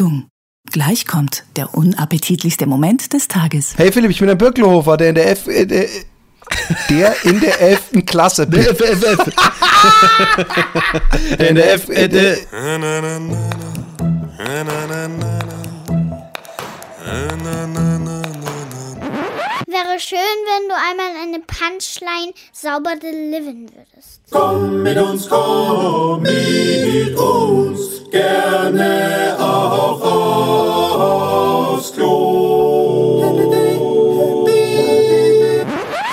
Achtung, gleich kommt der unappetitlichste Moment des Tages. Hey Philipp, ich bin der Birkelhofer, der in der F... Äh, der, der in der 11. Klasse. Der FFF. der in der F... Äh, der, Wäre schön, wenn du einmal eine Punchline sauber delivern würdest. Komm mit uns, komm mit uns, gerne auch aufs Klo.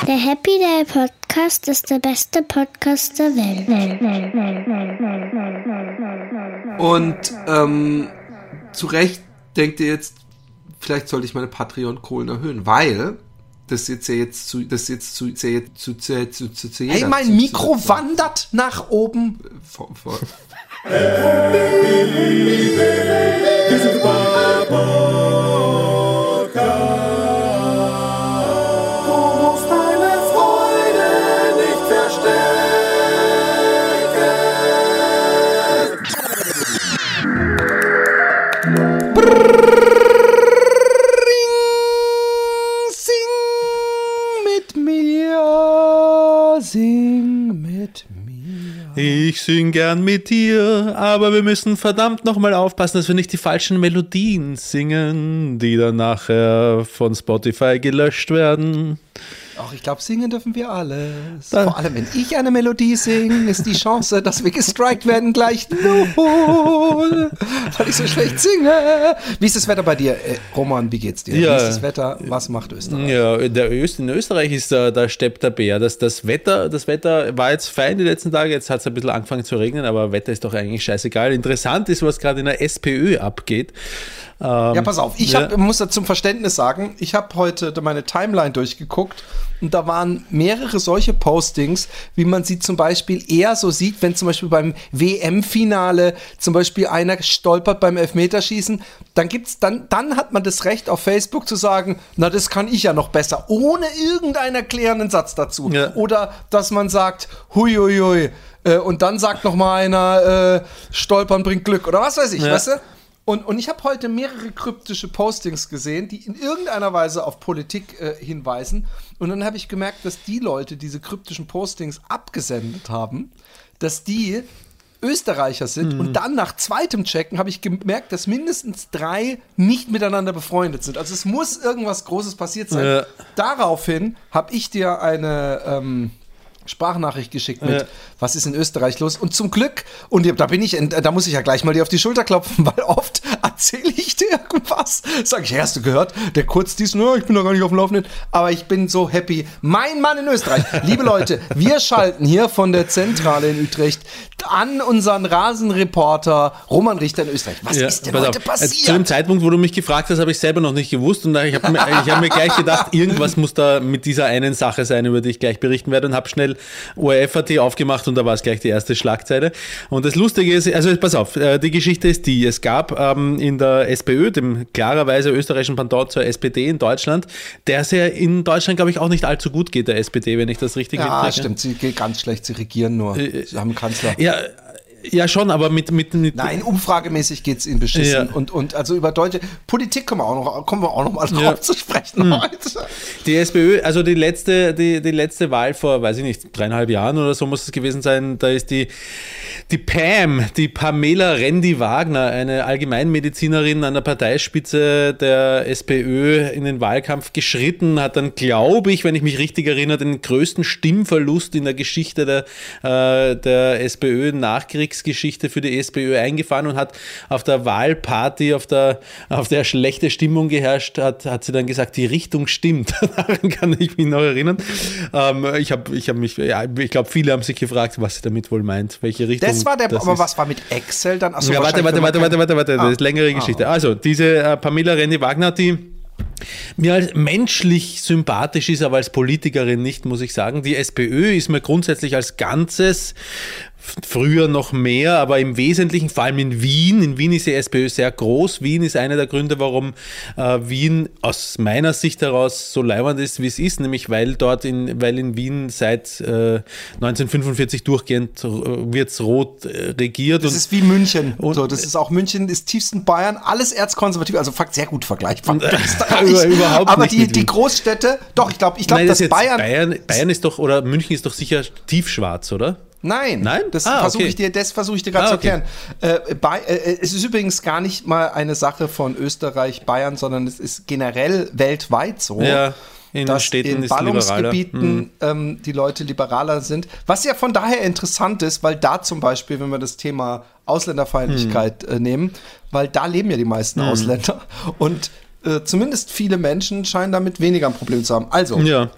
Der Happy Day Podcast ist der beste Podcast der Welt. Und ähm, zu Recht denkt ihr jetzt, vielleicht sollte ich meine Patreon-Kohlen erhöhen, weil das jetzt ja jetzt zu, das jetzt zu, zu, zu, zu, zu, zu, zu Hey, mein Mikro wandert nach oben. Vor, vor. mit mir. Ich sing gern mit dir, aber wir müssen verdammt nochmal aufpassen, dass wir nicht die falschen Melodien singen, die dann nachher von Spotify gelöscht werden. Ach, ich glaube, singen dürfen wir alles. Da- Vor allem, wenn ich eine Melodie singe, ist die Chance, dass wir gestrikt werden, gleich null. Weil ich so schlecht singe. Wie ist das Wetter bei dir, äh, Roman? Wie geht's dir? Ja. Wie ist das Wetter? Was macht Österreich? Ja, der Öst, in Österreich ist da, da steppt der Bär. Das, das, Wetter, das Wetter war jetzt fein die letzten Tage, jetzt hat es ein bisschen angefangen zu regnen, aber Wetter ist doch eigentlich scheißegal. Interessant ist, was gerade in der SPÖ abgeht. Ähm, Ja, pass auf, ich ja. hab, muss da zum Verständnis sagen, ich habe heute meine Timeline durchgeguckt und da waren mehrere solche Postings, wie man sie zum Beispiel eher so sieht, wenn zum Beispiel beim WM-Finale zum Beispiel einer stolpert beim Elfmeterschießen, dann gibt's dann, dann hat man das Recht auf Facebook zu sagen, na das kann ich ja noch besser, ohne irgendeinen erklärenden Satz dazu. Ja. Oder dass man sagt, hui hui hui, äh, und dann sagt noch mal einer, äh, stolpern bringt Glück oder was weiß ich, Ja. weißt du? Und, und ich habe heute mehrere kryptische Postings gesehen, die in irgendeiner Weise auf Politik äh, hinweisen. Und dann habe ich gemerkt, dass die Leute diese kryptischen Postings abgesendet haben, dass die Österreicher sind. Mhm. Und dann nach zweitem Checken habe ich gemerkt, dass mindestens drei nicht miteinander befreundet sind. Also es muss irgendwas Großes passiert sein. Ja. Daraufhin habe ich dir eine ähm, Sprachnachricht geschickt mit, Ja. was ist in Österreich los? Und zum Glück, und da bin ich, da muss ich ja gleich mal dir auf die Schulter klopfen, weil oft erzähle ich dir irgendwas. Sag ich, hey, hast du gehört? Der kurz dies, no, ich bin doch gar nicht auf dem Laufenden. Aber ich bin so happy. Mein Mann in Österreich. Liebe Leute, wir schalten hier von der Zentrale in Utrecht an unseren Rasenreporter Roman Richter in Österreich. Was Ja, ist denn heute auf. Also passiert? Zu dem Zeitpunkt, wo du mich gefragt hast, habe ich selber noch nicht gewusst und ich habe mir, ich hab mir gleich gedacht, irgendwas muss da mit dieser einen Sache sein, über die ich gleich berichten werde und habe schnell ORF.at aufgemacht und da war es gleich die erste Schlagzeile. Und das Lustige ist, also pass auf, äh, die Geschichte ist die, es gab ähm, in der SPÖ, dem klarerweise österreichischen Pendant zur SPD in Deutschland, der es ja in Deutschland, glaube ich, auch nicht allzu gut geht, der SPD, wenn ich das richtig ja, mitkriege. stimmt. Sie geht ganz schlecht. Sie regieren nur. Sie haben einen Kanzler. Ja, ja, schon, aber mit, mit, mit Nein, umfragemäßig geht's ihnen beschissen. Ja. Und, und also über deutsche Politik kommen wir auch noch, kommen wir auch noch mal drauf Ja. Hm. zu sprechen heute. Die SPÖ, also die letzte, die, die letzte Wahl vor, weiß ich nicht, dreieinhalb Jahren oder so muss es gewesen sein, da ist die, die Pam, die Pamela Rendi-Wagner, eine Allgemeinmedizinerin an der Parteispitze der SPÖ in den Wahlkampf geschritten, hat dann, glaube ich, wenn ich mich richtig erinnere, den größten Stimmverlust in der Geschichte der, äh, der SPÖ, Nachkriegsgeschichte für die SPÖ eingefahren und hat auf der Wahlparty, auf der, auf der schlechte Stimmung geherrscht hat, hat sie dann gesagt, die Richtung stimmt. Daran kann ich mich noch erinnern. Ähm, ich habe ich hab mich, ja, ich glaube, viele haben sich gefragt, was sie damit wohl meint, welche Richtung. Das war der, aber ist. was war mit Excel dann? Achso, ja, warte, warte, warte, warte, warte, warte, das ist längere Ah, Geschichte. Also, diese äh, Pamela Rendi-Wagner, die mir als menschlich sympathisch ist, aber als Politikerin nicht, muss ich sagen. Die SPÖ ist mir grundsätzlich als Ganzes früher noch mehr, aber im Wesentlichen, vor allem in Wien, in Wien ist die SPÖ sehr groß. Wien ist einer der Gründe, warum äh, Wien aus meiner Sicht heraus so leibend ist, wie es ist, nämlich weil dort in, weil in Wien seit äh, 1945 durchgehend äh, wird's rot äh, regiert. Das und ist wie München. und- so, das ist auch München, ist tiefsten Bayern, alles erzkonservativ, also fakt sehr gut vergleichbar. Österreich. Über- überhaupt Aber nicht die, die. Großstädte, doch, ich glaube, ich glaube, das dass Bayern, Bayern, Bayern ist doch, oder München ist doch sicher tiefschwarz, oder? Nein, Nein? Das Ah, versuche okay. ich dir, das versuche ich dir gerade Ah, zu okay. erklären. Äh, bei, äh, es ist übrigens gar nicht mal eine Sache von Österreich, Bayern, sondern es ist generell weltweit so. Ja, in den dass Städten in. Ballungsgebieten Hm. ähm, die Leute liberaler sind. Was ja von daher interessant ist, weil da zum Beispiel, wenn wir das Thema Ausländerfeindlichkeit Hm. äh, nehmen, weil da leben ja die meisten Ausländer und äh, zumindest viele Menschen scheinen damit weniger ein Problem zu haben. Also, Ja,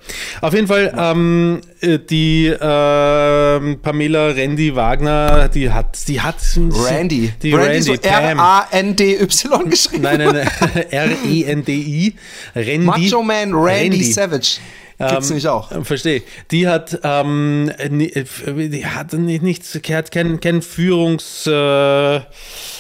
auf jeden Fall, ähm, äh, die ähm, Pamela Randy Wagner, die hat, die hat Randy. die Randy, Randy, so Pam. R-A-N-D-Y geschrieben. Nein, nein, nein, R-E-N-D-I, Randy. Macho Man Randy, Randy. Savage. Gibt's Ähm, nämlich auch. äh, Verstehe. Die hat, ähm, äh, die hat nicht, nichts, die hat keinen keinen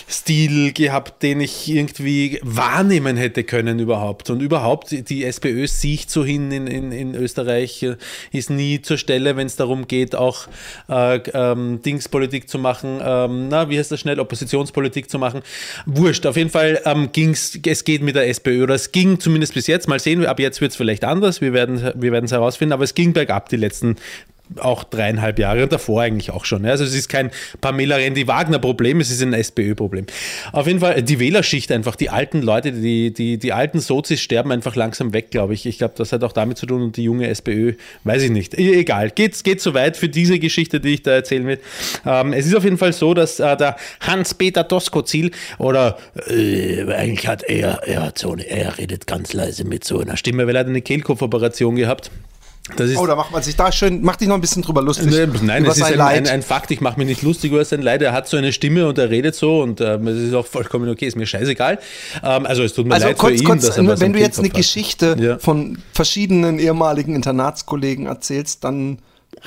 Äh, gehabt, den ich irgendwie wahrnehmen hätte können überhaupt. Und überhaupt, die SPÖ sieht so hin in, in, in Österreich, äh, ist nie zur Stelle, wenn es darum geht, auch äh, ähm, Dingspolitik zu machen, ähm, na, wie heißt das schnell, Oppositionspolitik zu machen. Wurscht, auf jeden Fall ähm, ging's, es geht mit der SPÖ oder es ging zumindest bis jetzt, mal sehen, ab jetzt wird es vielleicht anders, wir werden wir werden es herausfinden, aber es ging bergab die letzten auch dreieinhalb Jahre und davor eigentlich auch schon. Also es ist kein Pamela Rendi-Wagner-Problem, es ist ein SPÖ-Problem. Auf jeden Fall die Wählerschicht einfach, die alten Leute, die, die, die alten Sozis sterben einfach langsam weg, glaube ich. Ich glaube, das hat auch damit zu tun und die junge SPÖ, weiß ich nicht. E- Egal, geht, geht zu weit für diese Geschichte, die ich da erzählen will. Ähm, es ist auf jeden Fall so, dass äh, der Hans-Peter Doskozil oder äh, eigentlich hat er, er hat so eine, er redet ganz leise mit so einer Stimme, weil er hat eine Kehlkopfoperation gehabt. Das ist Oh, da macht man sich da schön, macht dich noch ein bisschen drüber lustig. Nee, Nein, es ist ein, ein, ein Fakt. Ich mache mich nicht lustig über sein Leid. Er hat so eine Stimme und er redet so und ähm, es ist auch vollkommen okay. Ist mir scheißegal. Ähm, also es tut mir also leid kurz, für ihn, kurz, dass er wenn am du jetzt eine. Geschichte Ja. von verschiedenen ehemaligen Internatskollegen erzählst, dann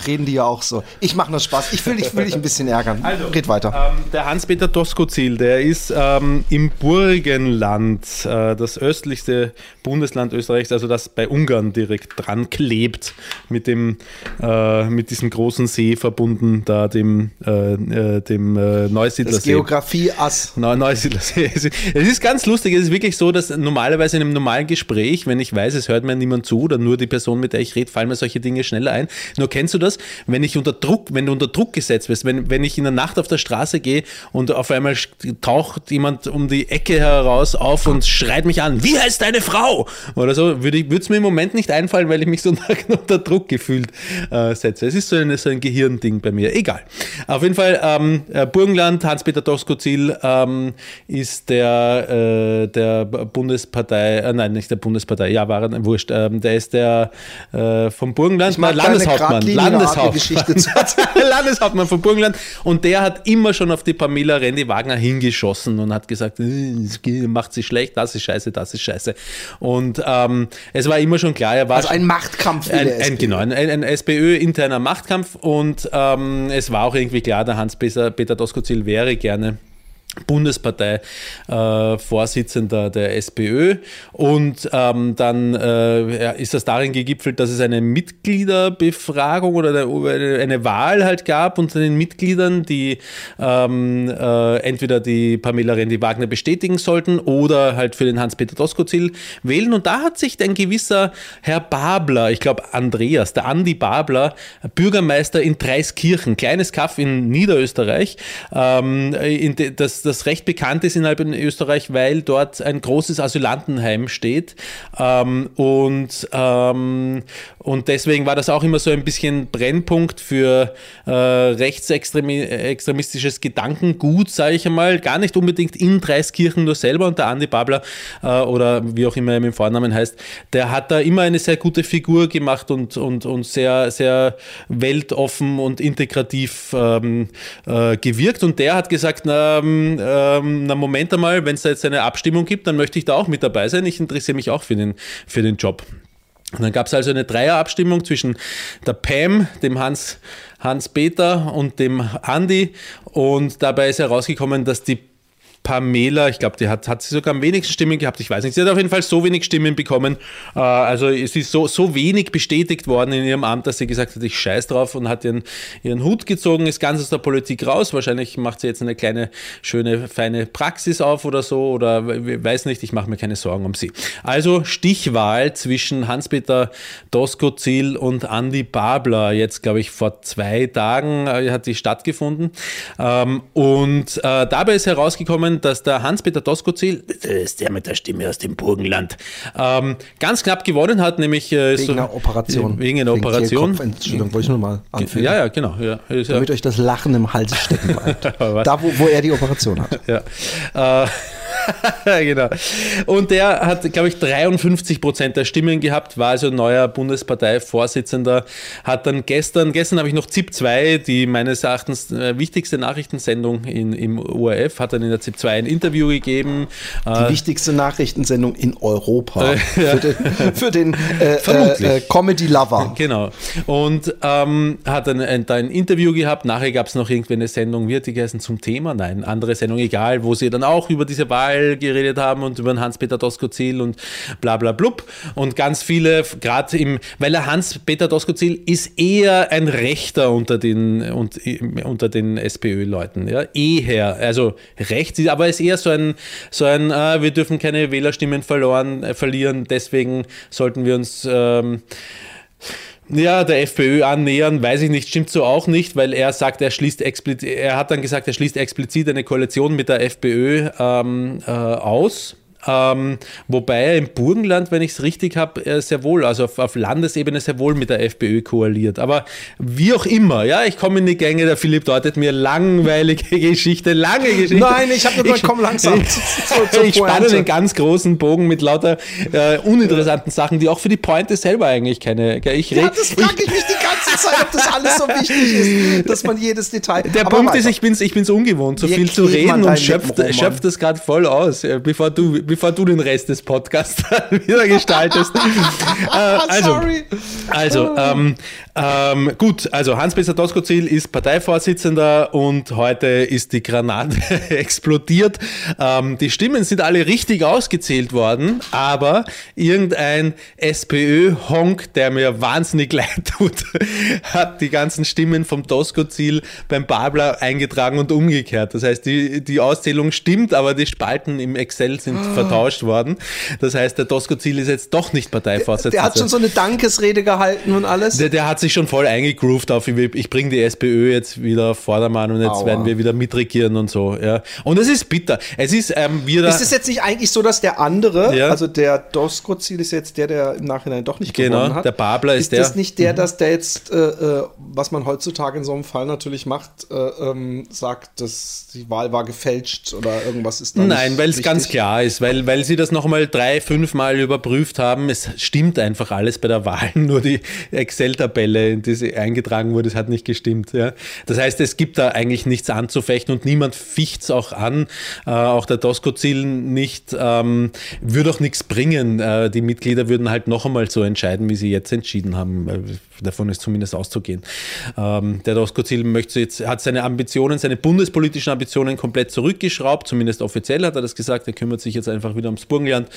reden die ja auch so. Ich mache nur Spaß. Ich will dich, will dich ein bisschen ärgern. Also, Red weiter. Ähm, der Hans-Peter Doskozil, der ist ähm, im Burgenland, äh, das östlichste Bundesland Österreichs, also das bei Ungarn direkt dran klebt, mit dem äh, mit diesem großen See verbunden, da dem, äh, äh, dem äh, Neusiedler das. Geografie-Ass. Ist- es ist ganz lustig. Es ist wirklich so, dass normalerweise in einem normalen Gespräch, wenn ich weiß, es hört mir niemand zu oder nur die Person, mit der ich rede, fallen mir solche Dinge schneller ein. Nur kennst du das, wenn ich unter Druck, wenn du unter Druck gesetzt wirst, wenn, wenn ich in der Nacht auf der Straße gehe und auf einmal taucht jemand um die Ecke heraus auf und schreit mich an, wie heißt deine Frau? Oder so, würde es mir im Moment nicht einfallen, weil ich mich so unter Druck gefühlt äh, setze. Es ist so ein, so ein Gehirnding bei mir. Egal. Auf jeden Fall, ähm, äh, Burgenland, Hans-Peter Doskozil ähm, ist der, äh, der Bundespartei, äh, nein, nicht der Bundespartei, ja, war wurscht, ähm, der ist der äh, vom Burgenland, Ich mag deine Landeshauptmann, Landeshauptmann. Landeshauptmann von Burgenland und der hat immer schon auf die Pamela Rendi Wagner hingeschossen und hat gesagt, äh, macht sie schlecht, das ist scheiße, das ist scheiße. Und ähm, es war immer schon klar, er war Also ein Machtkampf in ein, ein, genau, ein, ein SPÖ-interner Machtkampf und ähm, es war auch irgendwie klar, der Hans-Peter Peter Doskozil wäre gerne Bundespartei-Vorsitzender der SPÖ. Und ähm, dann äh, ist das darin gegipfelt, dass es eine Mitgliederbefragung oder eine, eine Wahl halt gab unter den Mitgliedern, die ähm, äh, entweder die Pamela Rendi-Wagner bestätigen sollten oder halt für den Hans-Peter Doskozil wählen. Und da hat sich ein gewisser Herr Babler, ich glaube Andreas, der Andi Babler, Bürgermeister in Dreiskirchen, kleines Kaff in Niederösterreich, ähm, in de, das, recht bekannt ist innerhalb in Österreich, weil dort ein großes Asylantenheim steht. Ähm, und, ähm, und deswegen war das auch immer so ein bisschen Brennpunkt für äh, rechtsextremistisches Gedankengut, sage ich einmal. Gar nicht unbedingt in Dreiskirchen nur selber. Und der Andi Babler äh, oder wie auch immer er mit Vornamen heißt, der hat da immer eine sehr gute Figur gemacht und, und, und sehr, sehr weltoffen und integrativ ähm, äh, gewirkt. Und der hat gesagt, na, ähm, na Moment einmal, wenn es da jetzt eine Abstimmung gibt, dann möchte ich da auch mit dabei sein. Ich interessiere mich auch für den, für den Job. Und dann gab es also eine Dreierabstimmung zwischen der Pam, dem Hans, Hans-Peter und dem Andi. Und dabei ist herausgekommen, dass die Pamela, ich glaube, die hat, hat sie sogar am wenigsten Stimmen gehabt, ich weiß nicht. Sie hat auf jeden Fall so wenig Stimmen bekommen. Äh, also sie ist so, so wenig bestätigt worden in ihrem Amt, dass sie gesagt hat, ich scheiß drauf und hat ihren, ihren Hut gezogen, ist ganz aus der Politik raus. Wahrscheinlich macht sie jetzt eine kleine, schöne, feine Praxis auf oder so oder weiß nicht, ich mache mir keine Sorgen um sie. Also Stichwahl zwischen Hans-Peter Doskozil und Andy Babler. Jetzt, glaube ich, vor zwei Tagen äh, hat die stattgefunden. Ähm, und äh, dabei ist herausgekommen, dass der Hans-Peter Doskozil, das ist der mit der Stimme aus dem Burgenland, ähm, ganz knapp gewonnen hat, nämlich äh, Wegen so, einer Operation. Wegen einer Operation. Entschuldigung, wollte ich nur mal anfügen. Ja, ja, genau. Ja, ist ja, Damit euch das Lachen im Hals stecken bleibt. da, wo, wo er die Operation hat. ja. Äh, genau. Und der hat, glaube ich, 53 Prozent der Stimmen gehabt, war also neuer Bundesparteivorsitzender, hat dann gestern, gestern habe ich noch ZIP 2, die meines Erachtens äh, wichtigste Nachrichtensendung in, im ORF, hat dann in der ZIP 2 ein Interview gegeben. Die wichtigste Nachrichtensendung in Europa. Äh, Für den, für den äh, äh, äh, Comedy-Lover. Genau. Und ähm, hat dann ein, da ein Interview gehabt. Nachher gab es noch irgendwie eine Sendung, wird die geheißen zum Thema? Nein, andere Sendung, egal, wo sie dann auch über diese Wahl geredet haben und über den Hans-Peter Doskozil und bla bla blub. Und ganz viele, gerade im, weil der Hans-Peter Doskozil ist eher ein Rechter unter den, und, unter den SPÖ-Leuten. Ja? Eher, also rechts, aber er ist eher so ein, so ein äh, wir dürfen keine Wählerstimmen verloren, äh, verlieren, deswegen sollten wir uns. Ähm, ja, der FPÖ annähern, weiß ich nicht, stimmt so auch nicht, weil er sagt, er schließt explizit, er hat dann gesagt, er schließt explizit eine Koalition mit der FPÖ ähm, äh, aus. Ähm, wobei er im Burgenland, wenn ich es richtig habe, äh, sehr wohl, also auf, auf, Landesebene sehr wohl mit der FPÖ koaliert. Aber wie auch immer, ja, ich komme in die Gänge, der Philipp deutet mir langweilige Geschichte, lange Geschichte. Nein, ich habe nur komm langsam. Ich, zu, zu, ich spanne den ganz großen Bogen mit lauter äh, uninteressanten Sachen, die auch für die Pointe selber eigentlich keine. Ich ja, das frage ich mich die ganze Zeit, ob das alles so wichtig ist, dass man jedes Detail. Der Punkt ist, ich bin es ich bin's ungewohnt, so viel zu reden und schöpft, schöpft das gerade voll aus, bevor du, bevor du den Rest des Podcasts wieder gestaltest. äh, also, Sorry. also ähm, ähm, gut, also Hans-Peter Doskozil ist Parteivorsitzender und heute ist die Granate explodiert. Ähm, die Stimmen sind alle richtig ausgezählt worden, aber irgendein SPÖ-Honk, der mir wahnsinnig leid tut, hat die ganzen Stimmen vom Doskozil beim Babler eingetragen und umgekehrt. Das heißt, die, die Auszählung stimmt, aber die Spalten im Excel sind Ah. Vertauscht worden. Das heißt, der Doskozil ist jetzt doch nicht Parteivorsitzender. Der hat schon so eine Dankesrede gehalten und alles. Der, der hat sich schon voll eingegroovt auf, ich, bringe die SPÖ jetzt wieder auf Vordermann und jetzt Aua. werden wir wieder mitregieren und so. Ja. Und es ist bitter. Es ist ähm, wieder. Ist es jetzt nicht eigentlich so, dass der andere, Ja. also der Doskozil ist jetzt der, der im Nachhinein doch nicht Genau, gewonnen hat. der Babler ist ist der. das nicht der, dass der jetzt, äh, äh, was man heutzutage in so einem Fall natürlich macht, äh, ähm, sagt, dass die Wahl war gefälscht oder irgendwas ist da Nein, weil es ganz klar ist, weil, weil sie das nochmal drei, fünf Mal überprüft haben. Es stimmt einfach alles bei der Wahl, nur die Excel-Tabelle, in die sie eingetragen wurde, es hat nicht gestimmt. Ja. Das heißt, es gibt da eigentlich nichts anzufechten und niemand ficht es auch an. Äh, auch der Doskozil nicht, ähm, würde auch nichts bringen. Äh, die Mitglieder würden halt noch einmal so entscheiden, wie sie jetzt entschieden haben. Äh, Davon ist zumindest auszugehen. Ähm, der jetzt, hat seine Ambitionen, seine bundespolitischen Ambitionen komplett zurückgeschraubt, zumindest offiziell hat er das gesagt. Er kümmert sich jetzt einfach wieder ums Burgenland.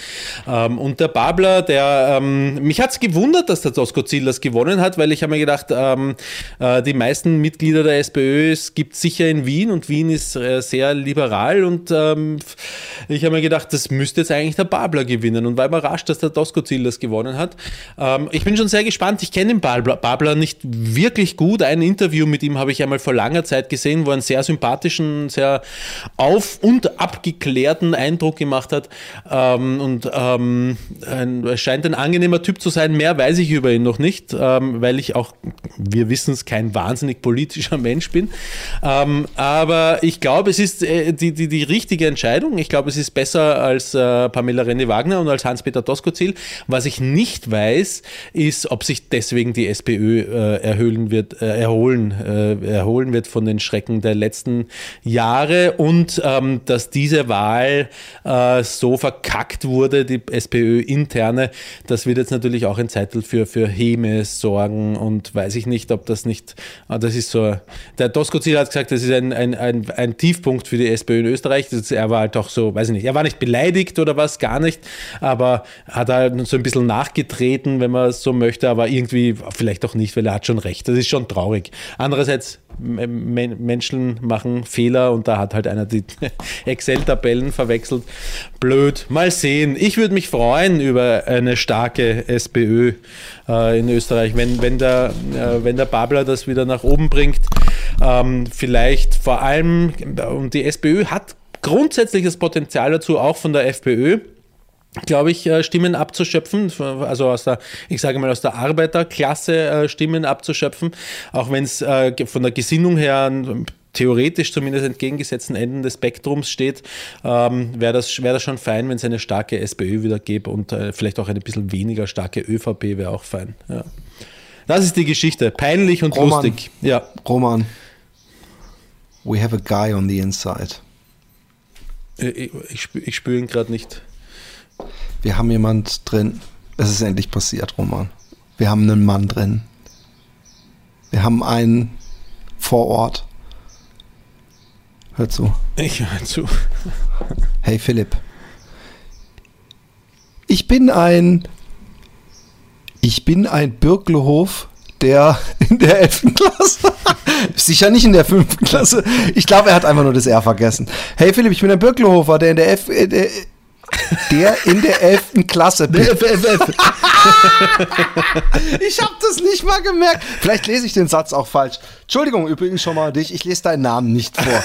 Ähm, und der Babler, der, ähm, mich hat es gewundert, dass der Doskozil das gewonnen hat, weil ich habe mir gedacht, ähm, äh, die meisten Mitglieder der SPÖ es gibt sicher in Wien und Wien ist äh, sehr liberal und ähm, ich habe mir gedacht, das müsste jetzt eigentlich der Babler gewinnen und war überrascht, dass der Doskozil das gewonnen hat. Ähm, ich bin schon sehr gespannt. Ich kenne den Babler, Babler nicht wirklich gut. Ein Interview mit ihm habe ich einmal vor langer Zeit gesehen, wo er einen sehr sympathischen, sehr auf- und abgeklärten Eindruck gemacht hat. Ähm, und ähm, ein, scheint ein angenehmer Typ zu sein. Mehr weiß ich über ihn noch nicht, ähm, weil ich auch, wir wissen es, kein wahnsinnig politischer Mensch bin. Ähm, aber ich glaube, es ist äh, die, die, die richtige Entscheidung. Ich glaube, es ist besser als äh, Pamela René-Wagner und als Hans-Peter Doskozil. Was ich nicht weiß, ist, ob sich deswegen die SPÖ äh, erhöhen wird, äh, erholen, äh, erholen wird von den Schrecken der letzten Jahre und ähm, dass diese Wahl äh, so verkackt wurde, die SPÖ-interne, das wird jetzt natürlich auch ein Zeitel für, für Häme sorgen und weiß ich nicht, ob das nicht, ah, das ist so, der Doskozil hat gesagt, das ist ein, ein, ein, ein Tiefpunkt für die SPÖ in Österreich. Das, er war halt auch so, weiß ich nicht, er war nicht beleidigt oder was, gar nicht, aber hat halt so ein bisschen nachgetreten, wenn man so möchte, aber irgendwie vielleicht auch nicht, weil er hat schon recht. Das ist schon traurig. Andererseits, Menschen machen Fehler und da hat halt einer die Excel-Tabellen verwechselt. Blöd. Mal sehen. Ich würde mich freuen über eine starke SPÖ äh, in Österreich, wenn, wenn, der, äh, wenn der Babler das wieder nach oben bringt. Ähm, vielleicht vor allem, und die SPÖ hat grundsätzlich das Potenzial dazu, auch von der FPÖ glaube ich, äh, Stimmen abzuschöpfen, also aus der, ich sage mal, aus der Arbeiterklasse äh, Stimmen abzuschöpfen, auch wenn es äh, von der Gesinnung her an theoretisch zumindest entgegengesetzten Enden des Spektrums steht, ähm, wäre das, wär das schon fein, wenn es eine starke SPÖ wieder gäbe und äh, vielleicht auch eine bisschen weniger starke ÖVP wäre auch fein. Ja. Das ist die Geschichte. Peinlich und Roman, lustig. Ja. Roman, we have a guy on the inside. Ich, ich, spüre ich spür ihn gerade nicht. Wir haben jemand drin. Es ist endlich passiert, Roman. Wir haben einen Mann drin. Wir haben einen vor Ort. Hör zu. Ich hör zu. Hey Philipp. Ich bin ein. Ich bin ein Birklehof, der in der 11. Klasse. Sicher nicht in der 5. Klasse. Ich glaube, er hat einfach nur das R vergessen. Hey Philipp, ich bin ein Birklehofer, der in der 11. Der, in der 11. Klasse bin. Ich habe das nicht mal gemerkt. Vielleicht lese ich den Satz auch falsch. Entschuldigung übrigens schon mal dich, ich lese deinen Namen nicht vor.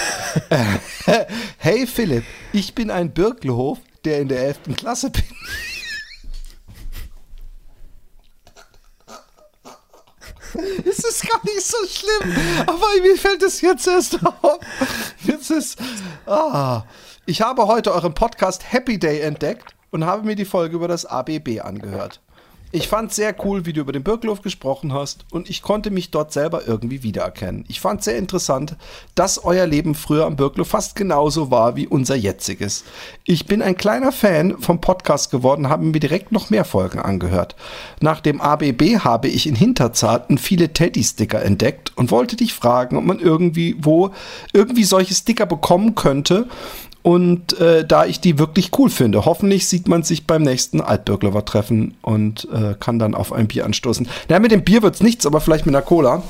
Hey Philipp, ich bin ein Birkelhof, der in der 11. Klasse bin. Es ist gar nicht so schlimm, aber mir fällt es jetzt erst auf. Jetzt ist. Ah. Ich habe heute euren Podcast Happy Day entdeckt und habe mir die Folge über das ABB angehört. Ich fand sehr cool, wie du über den Birklof gesprochen hast und ich konnte mich dort selber irgendwie wiedererkennen. Ich fand sehr interessant, dass euer Leben früher am Birklof fast genauso war wie unser jetziges. Ich bin ein kleiner Fan vom Podcast geworden, habe mir direkt noch mehr Folgen angehört. Nach dem ABB habe ich in Hinterzarten viele Teddy-Sticker entdeckt und wollte dich fragen, ob man irgendwie wo irgendwie solche Sticker bekommen könnte und äh, da ich die wirklich cool finde. Hoffentlich sieht man sich beim nächsten Altbürglover treffen und äh, kann dann auf ein Bier anstoßen. Na, mit dem Bier wird's nichts, aber vielleicht mit einer Cola.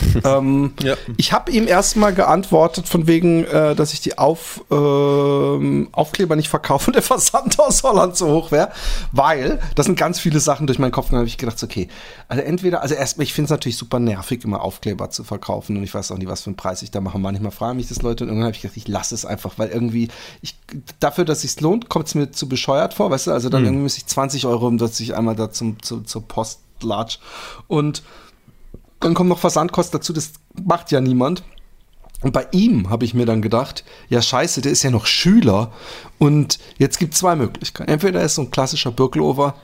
ähm, Ja. Ich habe ihm erstmal geantwortet, von wegen, äh, dass ich die Auf, ähm, Aufkleber nicht verkaufe und der Versand aus Holland so hoch wäre, weil das sind ganz viele Sachen durch meinen Kopf gegangen. habe ich gedacht, okay, also entweder, also erstmal, ich finde es natürlich super nervig, immer Aufkleber zu verkaufen und ich weiß auch nicht, was für einen Preis ich da mache. Manchmal fragen mich das Leute und irgendwann habe ich gedacht, ich lasse es einfach, weil irgendwie, ich, dafür, dass es lohnt, kommt es mir zu bescheuert vor, weißt du, also dann irgendwie muss ich 20 Euro, um dass ich einmal da zum, zu, zur Post latsch und dann kommen noch Versandkosten dazu, das macht ja niemand. Und bei ihm habe ich mir dann gedacht, ja scheiße, der ist ja noch Schüler. Und jetzt gibt es zwei Möglichkeiten. Entweder er ist so ein klassischer Birkelover,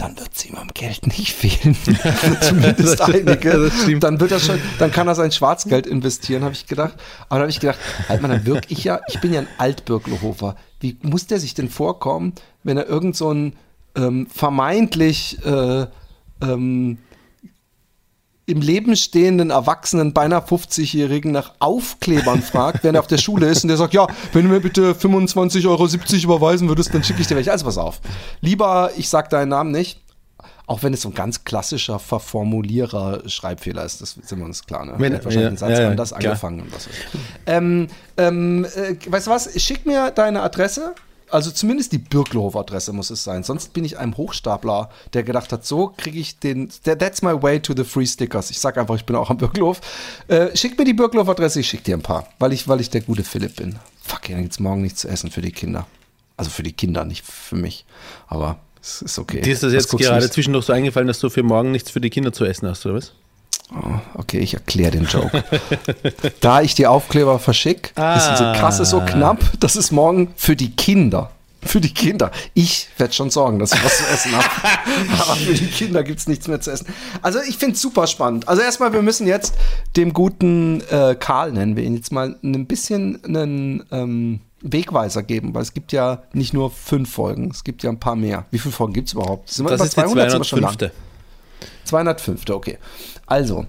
dann wird es ihm am Geld nicht fehlen. Zumindest einige. Dann wird er schon, dann kann er sein Schwarzgeld investieren, habe ich gedacht. Aber dann habe ich gedacht, halt mal, dann wirke ich ja, ich bin ja ein Altbirkelohofer. Wie muss der sich denn vorkommen, wenn er irgend so ein ähm, vermeintlich äh, ähm, im Leben stehenden Erwachsenen, beinahe 50-Jährigen nach Aufklebern fragt, während er auf der Schule ist und der sagt, ja, wenn du mir bitte 25,70 Euro überweisen würdest, dann schicke ich dir welche. Also pass auf. Lieber, ich sag deinen Namen nicht, auch wenn es so ein ganz klassischer Verformulierer-Schreibfehler ist, das sind wir uns klar. Ne? Wenn- wahrscheinlich ja, den Satz ja, ja, anders klar. angefangen. Und was. Ähm, ähm, äh, weißt du was? Schick mir deine Adresse. Also zumindest die Birklohof-Adresse muss es sein. Sonst bin ich einem Hochstapler, der gedacht hat, so kriege ich den. that- That's my way to the free stickers. Ich sag einfach, ich bin auch am Birklohof. Äh, schick mir die Birklohof-Adresse, ich schick dir ein paar, weil ich, weil ich der gute Philipp bin. Fuck, ja, dann gibt's morgen nichts zu essen für die Kinder. Also für die Kinder, nicht für mich. Aber es ist okay. Dir ist das jetzt gerade zwischendurch so eingefallen, dass du für morgen nichts für die Kinder zu essen hast, oder was? Oh, okay, ich erkläre den Joke. da ich die Aufkleber verschicke, ist unsere Kasse so knapp, dass es morgen für die Kinder, für die Kinder, ich werde schon sorgen, dass ich was zu essen habe. Aber für die Kinder gibt es nichts mehr zu essen. Also ich finde es super spannend. Also erstmal, wir müssen jetzt dem guten äh, Karl, nennen wir ihn jetzt mal, ein bisschen einen, ähm, Wegweiser geben, weil es gibt ja nicht nur fünf Folgen, es gibt ja ein paar mehr. Wie viele Folgen gibt es überhaupt? Sind wir Das über ist die 200? Sind wir schon lang? 205. 205. Okay. Also,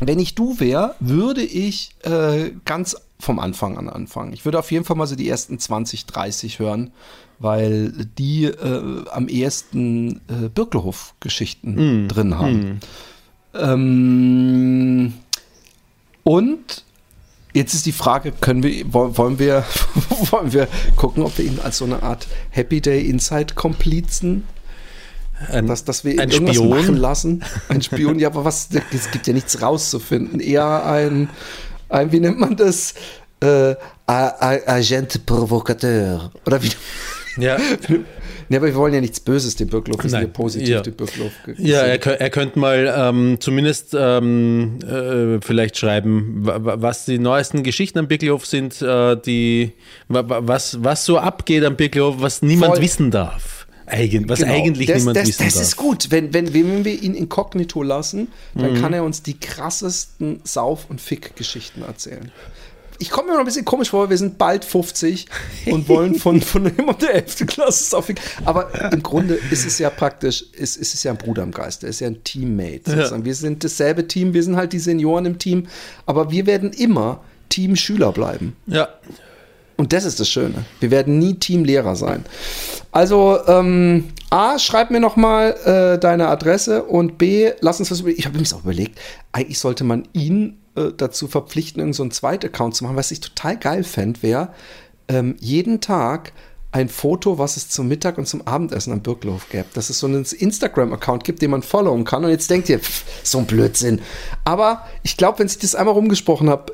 wenn ich du wäre, würde ich äh, ganz vom Anfang an anfangen. Ich würde auf jeden Fall mal so die ersten 20, 30 hören, weil die äh, am ehesten äh, Birkelhof-Geschichten drin haben. Ähm, und jetzt ist die Frage, können wir, woll- wollen wir, wollen wir gucken, ob wir ihn als so eine Art Happy Day Inside Komplizen Ein, dass, dass wir ihn ein irgendwas Spion? machen lassen. Ein Spion, ja, aber was, es gibt ja nichts rauszufinden. Eher ein, ein wie nennt man das? Äh, Agent Provocateur. Oder wie? Ja, Ne, aber wir wollen ja nichts Böses dem Birkloff. Wir sind ja positiv ja. dem Birkloff. ja er, er könnte mal ähm, zumindest ähm, äh, vielleicht schreiben, wa- wa- was die neuesten Geschichten am Birkelhof sind, äh, die, wa- wa- was, was so abgeht am Birkelhof, was niemand Voll. wissen darf. Eigen, was Genau. eigentlich das, niemand das, wissen das darf. ist gut. Wenn, wenn, wenn wir ihn inkognito lassen, dann Mhm. kann er uns die krassesten Sauf- und Fick-Geschichten erzählen. Ich komme mir noch ein bisschen komisch vor, wir sind bald 50 und wollen von, von jemand der 11. Klasse Saufig. Aber im Grunde ist es ja praktisch, ist, ist es ja ein Bruder im Geist, er ist ja ein Teammate. sozusagen. Wir sind dasselbe Team, wir sind halt die Senioren im Team, aber wir werden immer Team Schüler bleiben. Ja, Und das ist das Schöne. Wir werden nie Teamlehrer sein. Also, ähm, A, schreib mir noch mal äh, deine Adresse und B, lass uns was über. Ich habe mir auch überlegt, eigentlich sollte man ihn äh, dazu verpflichten, irgendeinen so einen Zweit-Account zu machen. Was ich total geil fände, wäre ähm, jeden Tag ein Foto, was es zum Mittag und zum Abendessen am Birklof gäbe. Dass es so einen Instagram-Account gibt, den man followen kann. Und jetzt denkt ihr, pff, so ein Blödsinn. Aber ich glaube, wenn ich das einmal rumgesprochen habe,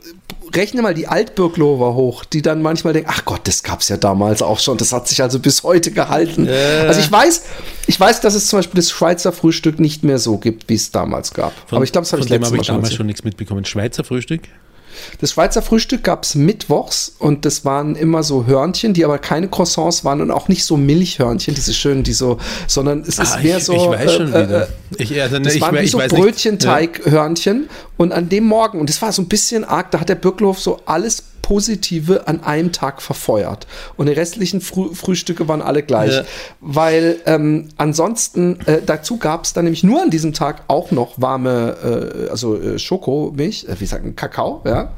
rechne mal die Altbirklover hoch, die dann manchmal denken, ach Gott, das gab es ja damals auch schon. Das hat sich also bis heute gehalten. Also ich weiß, ich weiß, dass es zum Beispiel das Schweizer Frühstück nicht mehr so gibt, wie es damals gab. von, Aber ich glaube, das habe ich letztes habe Mal ich schon damals erzählt. schon nichts mitbekommen. Schweizer Frühstück? Das Schweizer Frühstück gab es mittwochs und das waren immer so Hörnchen, die aber keine Croissants waren und auch nicht so Milchhörnchen, diese schönen, die so, sondern es ist Ah, mehr ich, so. ich weiß schon äh, wieder. Äh, ich, also, ne, das ich, waren we- wie ich so. Brötchenteig-Hörnchen. Und an dem Morgen, und das war so ein bisschen arg, da hat der Birklof so alles Positive an einem Tag verfeuert. Und die restlichen Früh Frühstücke waren alle gleich. Ja. Weil ähm, ansonsten, äh, dazu gab es dann nämlich nur an diesem Tag auch noch warme, äh, also äh, Schokomilch, äh, wie sagen, Kakao, ja.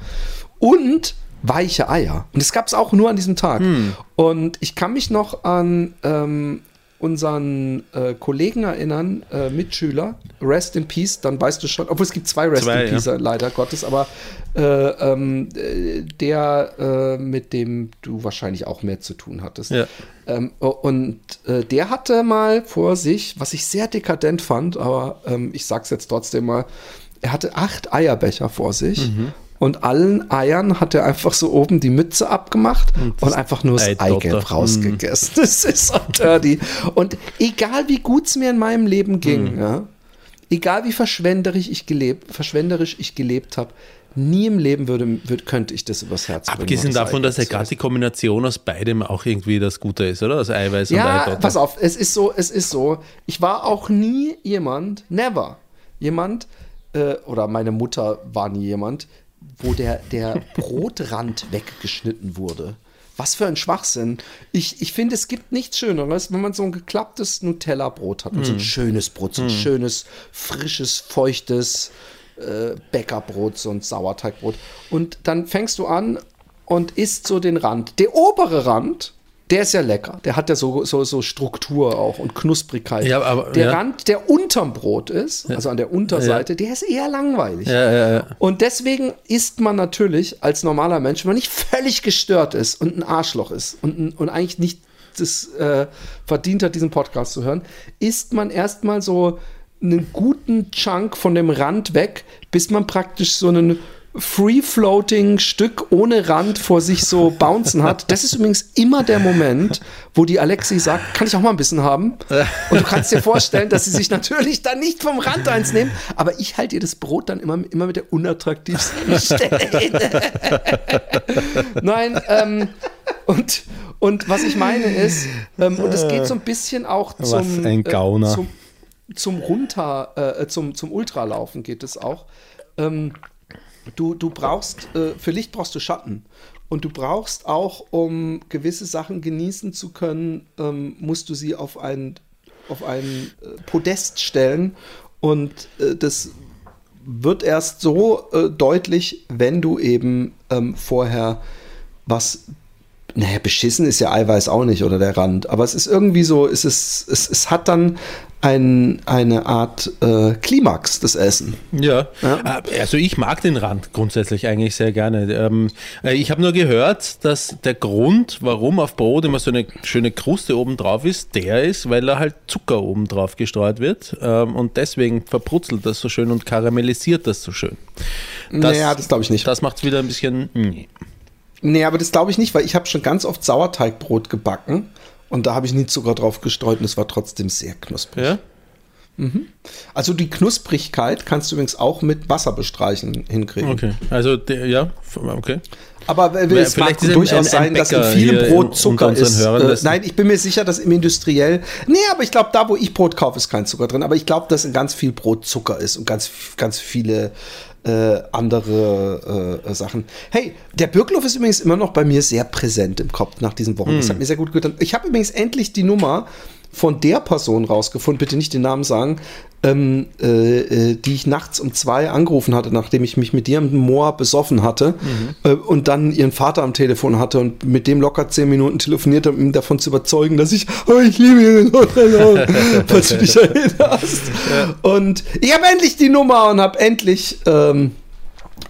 Und weiche Eier. Und das gab es auch nur an diesem Tag. Hm. Und ich kann mich noch an ähm, unseren äh, Kollegen erinnern, äh, Mitschüler, Rest in Peace, dann weißt du schon, obwohl es gibt zwei Rest Zwei, in Peace, leider Gottes, aber äh, ähm, äh, der, äh, mit dem du wahrscheinlich auch mehr zu tun hattest. Ja. Ähm, und äh, der hatte mal vor sich, was ich sehr dekadent fand, aber ähm, ich sag's jetzt trotzdem mal, er hatte acht Eierbecher vor sich. Mhm. Und allen Eiern hat er einfach so oben die Mütze abgemacht und, einfach nur das Eidotter. Eigelb rausgegessen. Das ist so dirty. Und egal wie gut es mir in meinem Leben ging, Mhm. ja, egal wie verschwenderisch ich gelebt, verschwenderisch ich gelebt habe, nie im Leben würde, würde, könnte ich das übers Herz bringen. Abgesehen davon, dass ja gerade die Kombination aus beidem auch irgendwie das Gute ist, oder? Das Eiweiß und ja, pass auf, es ist so, es ist so. Ich war auch nie jemand, never, jemand, äh, oder meine Mutter war nie jemand, wo der, der Brotrand weggeschnitten wurde. Was für ein Schwachsinn. Ich, ich finde, es gibt nichts Schöneres, wenn man so ein geklapptes Nutella-Brot hat. Und so ein schönes Brot, so ein schönes, frisches, feuchtes äh, Bäckerbrot, so ein Sauerteigbrot. Und dann fängst du an und isst so den Rand. Der obere Rand, der ist ja lecker. Der hat ja so, so, so Struktur auch und Knusprigkeit. Ja, aber- der ja. Rand, der unterm Brot ist, also an der Unterseite, der ist eher langweilig. Und deswegen isst man natürlich als normaler Mensch, wenn man nicht völlig gestört ist und ein Arschloch ist und, und eigentlich nicht das äh, verdient hat, diesen Podcast zu hören, isst man erstmal so einen guten Chunk von dem Rand weg, bis man praktisch so einen free-floating Stück ohne Rand vor sich so bouncen hat. Das ist übrigens immer der Moment, wo die Alexi sagt, kann ich auch mal ein bisschen haben? Und du kannst dir vorstellen, dass sie sich natürlich dann nicht vom Rand eins nehmen, aber ich halte ihr das Brot dann immer, immer mit der unattraktivsten Stelle hin. Nein, ähm, und, und was ich meine ist, ähm, und es geht so ein bisschen auch Was zum, ein Gauner. Äh, zum, zum Runter, äh, zum, zum Ultralaufen geht es auch. Ähm, du, du brauchst, äh, für Licht brauchst du Schatten. Und du brauchst auch, um gewisse Sachen genießen zu können, ähm, musst du sie auf ein, auf ein äh, Podest stellen. Und äh, das wird erst so äh, deutlich, wenn du eben ähm, vorher was naja, beschissen ist ja Eiweiß auch nicht oder der Rand, aber es ist irgendwie so, es, ist, es, es hat dann ein, eine Art äh, Klimax, das Essen. Ja. also ich mag den Rand grundsätzlich eigentlich sehr gerne. Ähm, äh, ich habe nur gehört, dass der Grund, warum auf Brot immer so eine schöne Kruste oben drauf ist, der ist, weil da halt Zucker oben drauf gestreut wird ähm, und deswegen verprutzelt das so schön und karamellisiert das so schön. Das, naja, das glaube ich nicht. Das macht es wieder ein bisschen... Nee. Nee, aber das glaube ich nicht, weil ich habe schon ganz oft Sauerteigbrot gebacken und da habe ich nie Zucker drauf gestreut und es war trotzdem sehr knusprig. Ja? Mhm. Also die Knusprigkeit kannst du übrigens auch mit Wasser bestreichen hinkriegen. Okay, also der, ja, okay. Aber äh, es mag durchaus sein, dass in vielem Brot Zucker ist. Äh, nein, ich bin mir sicher, dass im Industriell. Nee, aber ich glaube, da, wo ich Brot kaufe, ist kein Zucker drin. Aber ich glaube, dass in ganz viel Brot Zucker ist und ganz, ganz viele äh, andere äh, Sachen. Hey, der Birkloff ist übrigens immer noch bei mir sehr präsent im Kopf nach diesen Wochen. Hm. Das hat mir sehr gut getan. Ich habe übrigens endlich die Nummer von der Person rausgefunden, bitte nicht den Namen sagen, ähm, äh, äh, die ich nachts um zwei angerufen hatte, nachdem ich mich mit dir im Moor besoffen hatte mhm. äh, und dann ihren Vater am Telefon hatte und mit dem locker zehn Minuten telefoniert habe, um ihn davon zu überzeugen, dass ich, oh, ich liebe ihn, falls du dich erinnerst. Ja. Und ich habe endlich die Nummer und habe endlich ähm,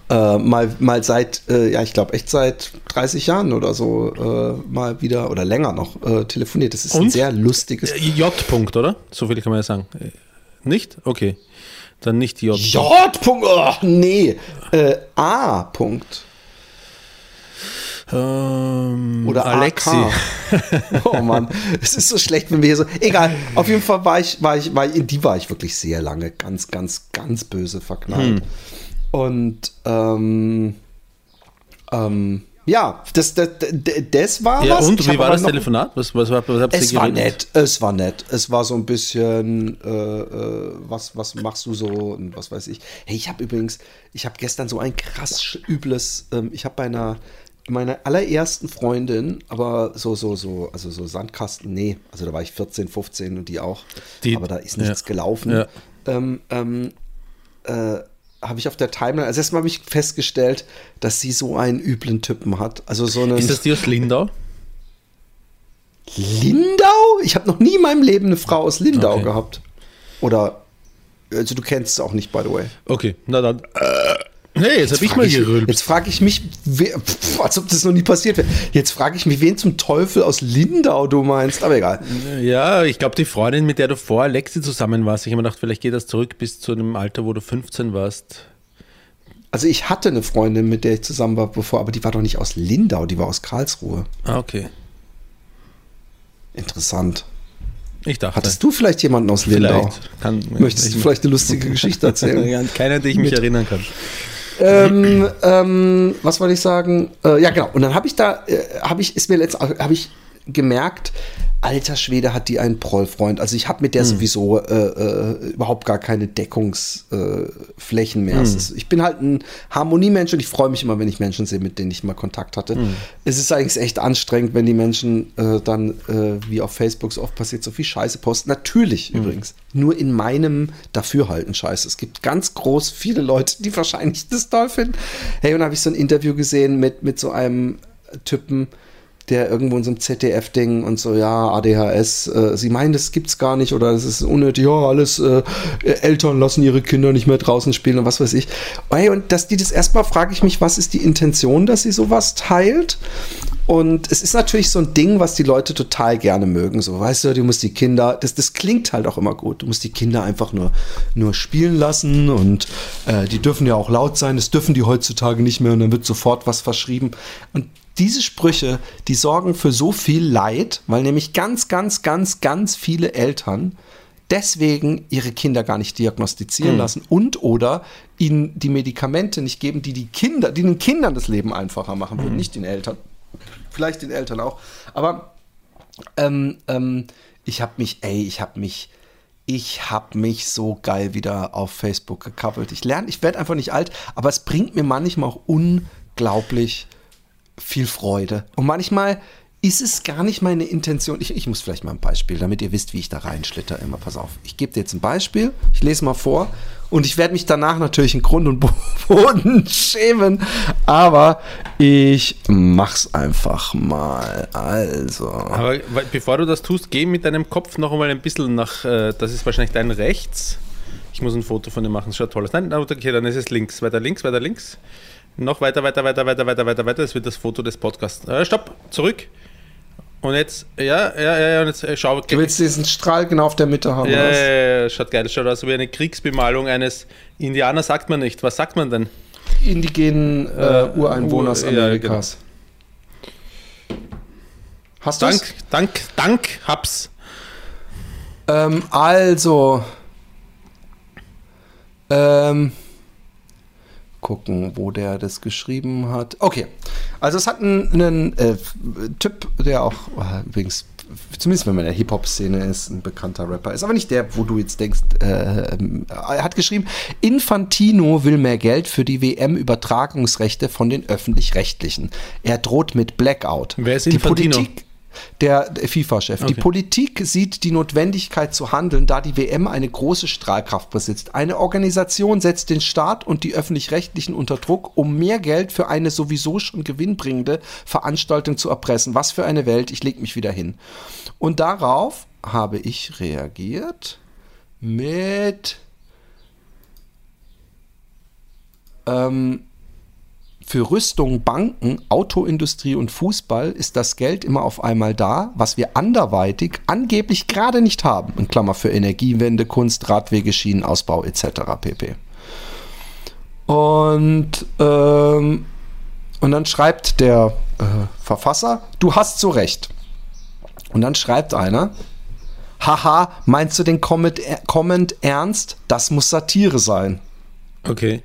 äh, mal, mal seit, äh, ja, ich glaube echt seit 30 Jahren oder so äh, mal wieder oder länger noch äh, telefoniert. Das ist Und? ein sehr lustiges. J. -Punkt, oder? So viel kann man ja sagen. Nicht? Okay. Dann nicht J. J. -Punkt. Oh, nee. Äh, A. -Punkt. Ähm, Oder Alexi. oh Mann, es ist so schlecht, wenn wir hier so. Egal, auf jeden Fall war ich, war ich, war in die war ich wirklich sehr lange ganz, ganz, ganz böse verknallt. Hm. Und ähm, ähm, ja, das, das, das war ja, was. Und wie war das Telefonat? Was, was, was, was es war nett, es war nett. Es war so ein bisschen, äh, äh, was, was machst du so und was weiß ich. Hey, ich habe übrigens, ich habe gestern so ein krass übles, ähm, ich habe bei einer, meiner allerersten Freundin, aber so, so, so, also so Sandkasten, nee, also da war ich 14, 15 und die auch, die, aber da ist nichts ja. gelaufen. Ja. Ähm, ähm, äh, habe ich auf der Timeline, also erstmal habe ich festgestellt, dass sie so einen üblen Typen hat. Also so einen, Ist das die aus Lindau? Lindau? Ich habe noch nie in meinem Leben eine Frau aus Lindau okay. gehabt. Oder, also du kennst es auch nicht, by the way. Okay, na dann. Äh. Hey, jetzt, jetzt habe ich mal gerülpt. Jetzt frage ich mich, wer, pf, als ob das noch nie passiert wäre. Jetzt frage ich mich, wen zum Teufel aus Lindau du meinst, aber egal. Ja, ich glaube, die Freundin, mit der du vor Alexi zusammen warst, ich habe mir gedacht, vielleicht geht das zurück bis zu einem Alter, wo du 15 warst. Also ich hatte eine Freundin, mit der ich zusammen war bevor, aber die war doch nicht aus Lindau, die war aus Karlsruhe. Ah, okay. Interessant. Ich dachte. Hattest du vielleicht jemanden aus Lindau? Kann, Möchtest du vielleicht eine lustige Geschichte erzählen? Keiner, den ich mich erinnern kann. Ähm, ähm, was wollte ich sagen? Äh, ja, genau. Und dann habe ich da, äh, habe ich, ist mir letztens, habe ich gemerkt, alter Schwede hat die einen Prollfreund. Also ich habe mit der hm. sowieso äh, äh, überhaupt gar keine Deckungsflächen äh, mehr. Hm. Ist, ich bin halt ein Harmoniemensch und ich freue mich immer, wenn ich Menschen sehe, mit denen ich mal Kontakt hatte. Hm. Es ist eigentlich echt anstrengend, wenn die Menschen äh, dann, äh, wie auf Facebook so oft passiert, so viel Scheiße posten. Natürlich hm. übrigens. Nur in meinem Dafürhalten Scheiße. Es gibt ganz groß viele Leute, die wahrscheinlich das toll finden. Hey, und da habe ich so ein Interview gesehen mit, mit so einem Typen, der irgendwo in so einem ZDF-Ding und so, ja, ADHS, äh, sie meinen, das gibt's gar nicht oder es ist unnötig, ja, alles, äh, Eltern lassen ihre Kinder nicht mehr draußen spielen und was weiß ich. Hey, und dass die das erstmal frage ich mich, was ist die Intention, dass sie sowas teilt? Und es ist natürlich so ein Ding, was die Leute total gerne mögen. So, weißt du, du musst die Kinder, das, das klingt halt auch immer gut. Du musst die Kinder einfach nur, nur spielen lassen und äh, die dürfen ja auch laut sein. Das dürfen die heutzutage nicht mehr und dann wird sofort was verschrieben. Und diese Sprüche, die sorgen für so viel Leid, weil nämlich ganz, ganz, ganz, ganz viele Eltern deswegen ihre Kinder gar nicht diagnostizieren mhm. lassen und oder ihnen die Medikamente nicht geben, die die Kinder, die den Kindern das Leben einfacher machen würden, mhm. nicht den Eltern. Vielleicht den Eltern auch. Aber ähm, ähm, ich habe mich, ey, ich habe mich, ich habe mich so geil wieder auf Facebook gekappelt. Ich lerne, ich werde einfach nicht alt, aber es bringt mir manchmal auch unglaublich viel Freude. Und manchmal ist es gar nicht meine Intention. Ich, ich muss vielleicht mal ein Beispiel, damit ihr wisst, wie ich da reinschlitter immer. Pass auf. Ich gebe dir jetzt ein Beispiel. Ich lese mal vor. Und ich werde mich danach natürlich in Grund und Boden schämen. Aber ich mach's einfach mal. Also. Aber bevor du das tust, geh mit deinem Kopf noch einmal ein bisschen nach, äh, das ist wahrscheinlich dein rechts. Ich muss ein Foto von dir machen, das schaut toll aus. Nein, okay, dann ist es links. Weiter links, weiter links. Noch weiter, weiter, weiter, weiter, weiter, weiter, weiter. Das wird das Foto des Podcasts. Äh, stopp, zurück. Und jetzt, ja, ja, ja, ja, und jetzt äh, schau. Du willst diesen Strahl genau auf der Mitte haben. ja, oder ja, ja, schaut geil. Das schaut aus wie eine Kriegsbemalung eines Indianer, sagt man nicht. Was sagt man denn? Indigenen äh, Ureinwohners Ur- ja, Amerikas. Hast du Dank, dank, dank, hab's. Ähm, also. Ähm, gucken, wo der das geschrieben hat. Okay. Also es hat einen, einen äh, Typ, der auch äh, übrigens, zumindest wenn man in der Hip-Hop-Szene ist, ein bekannter Rapper ist, aber nicht der, wo du jetzt denkst, äh, ähm, er hat geschrieben, Infantino will mehr Geld für die WM-Übertragungsrechte von den Öffentlich-Rechtlichen. Er droht mit Blackout. Wer ist Die Infantino? Politik der FIFA-Chef. Die Okay. Politik sieht die Notwendigkeit zu handeln, da die WM eine große Strahlkraft besitzt. Eine Organisation setzt den Staat und die öffentlich-rechtlichen unter Druck, um mehr Geld für eine sowieso schon gewinnbringende Veranstaltung zu erpressen. Was für eine Welt, ich leg mich wieder hin. Und darauf habe ich reagiert mit ähm, für Rüstung, Banken, Autoindustrie und Fußball ist das Geld immer auf einmal da, was wir anderweitig angeblich gerade nicht haben. In Klammer für Energiewende, Kunst, Radwege, Schienenausbau etc. pp. Und, ähm, und dann schreibt der äh, Verfasser, du hast so recht. Und dann schreibt einer, haha, meinst du den Comment, Comment ernst? Das muss Satire sein. Okay.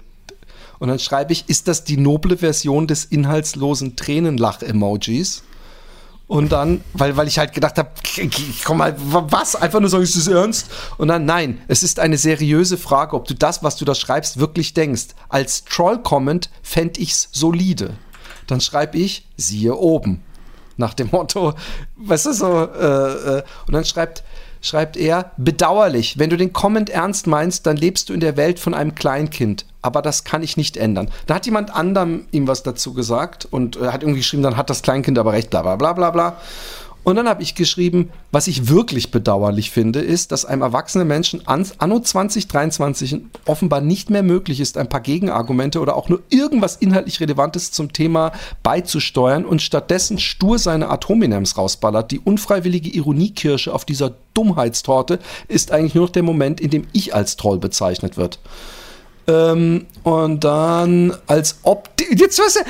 Und dann schreibe ich, ist das die noble Version des inhaltslosen Tränenlach-Emojis? Und dann, weil, weil ich halt gedacht habe, komm mal, was? Einfach nur sagen, ist das ernst? Und dann, nein, es ist eine seriöse Frage, ob du das, was du da schreibst, wirklich denkst. Als Troll-Comment fände ich's solide. Dann schreibe ich, siehe oben. Nach dem Motto, weißt du, so, äh, äh, und dann schreibt, schreibt er, bedauerlich, wenn du den Comment ernst meinst, dann lebst du in der Welt von einem Kleinkind. Aber das kann ich nicht ändern. Da hat jemand anderem ihm was dazu gesagt und äh, hat irgendwie geschrieben, dann hat das Kleinkind aber recht, bla bla bla bla bla. Und dann habe ich geschrieben, was ich wirklich bedauerlich finde, ist, dass einem erwachsenen Menschen an, anno 2023 offenbar nicht mehr möglich ist, ein paar Gegenargumente oder auch nur irgendwas inhaltlich Relevantes zum Thema beizusteuern und stattdessen stur seine Atominems rausballert. Die unfreiwillige Ironiekirsche auf dieser Dummheitstorte ist eigentlich nur noch der Moment, in dem ich als Troll bezeichnet wird. Ähm, und dann, als ob. Jetzt weißt du,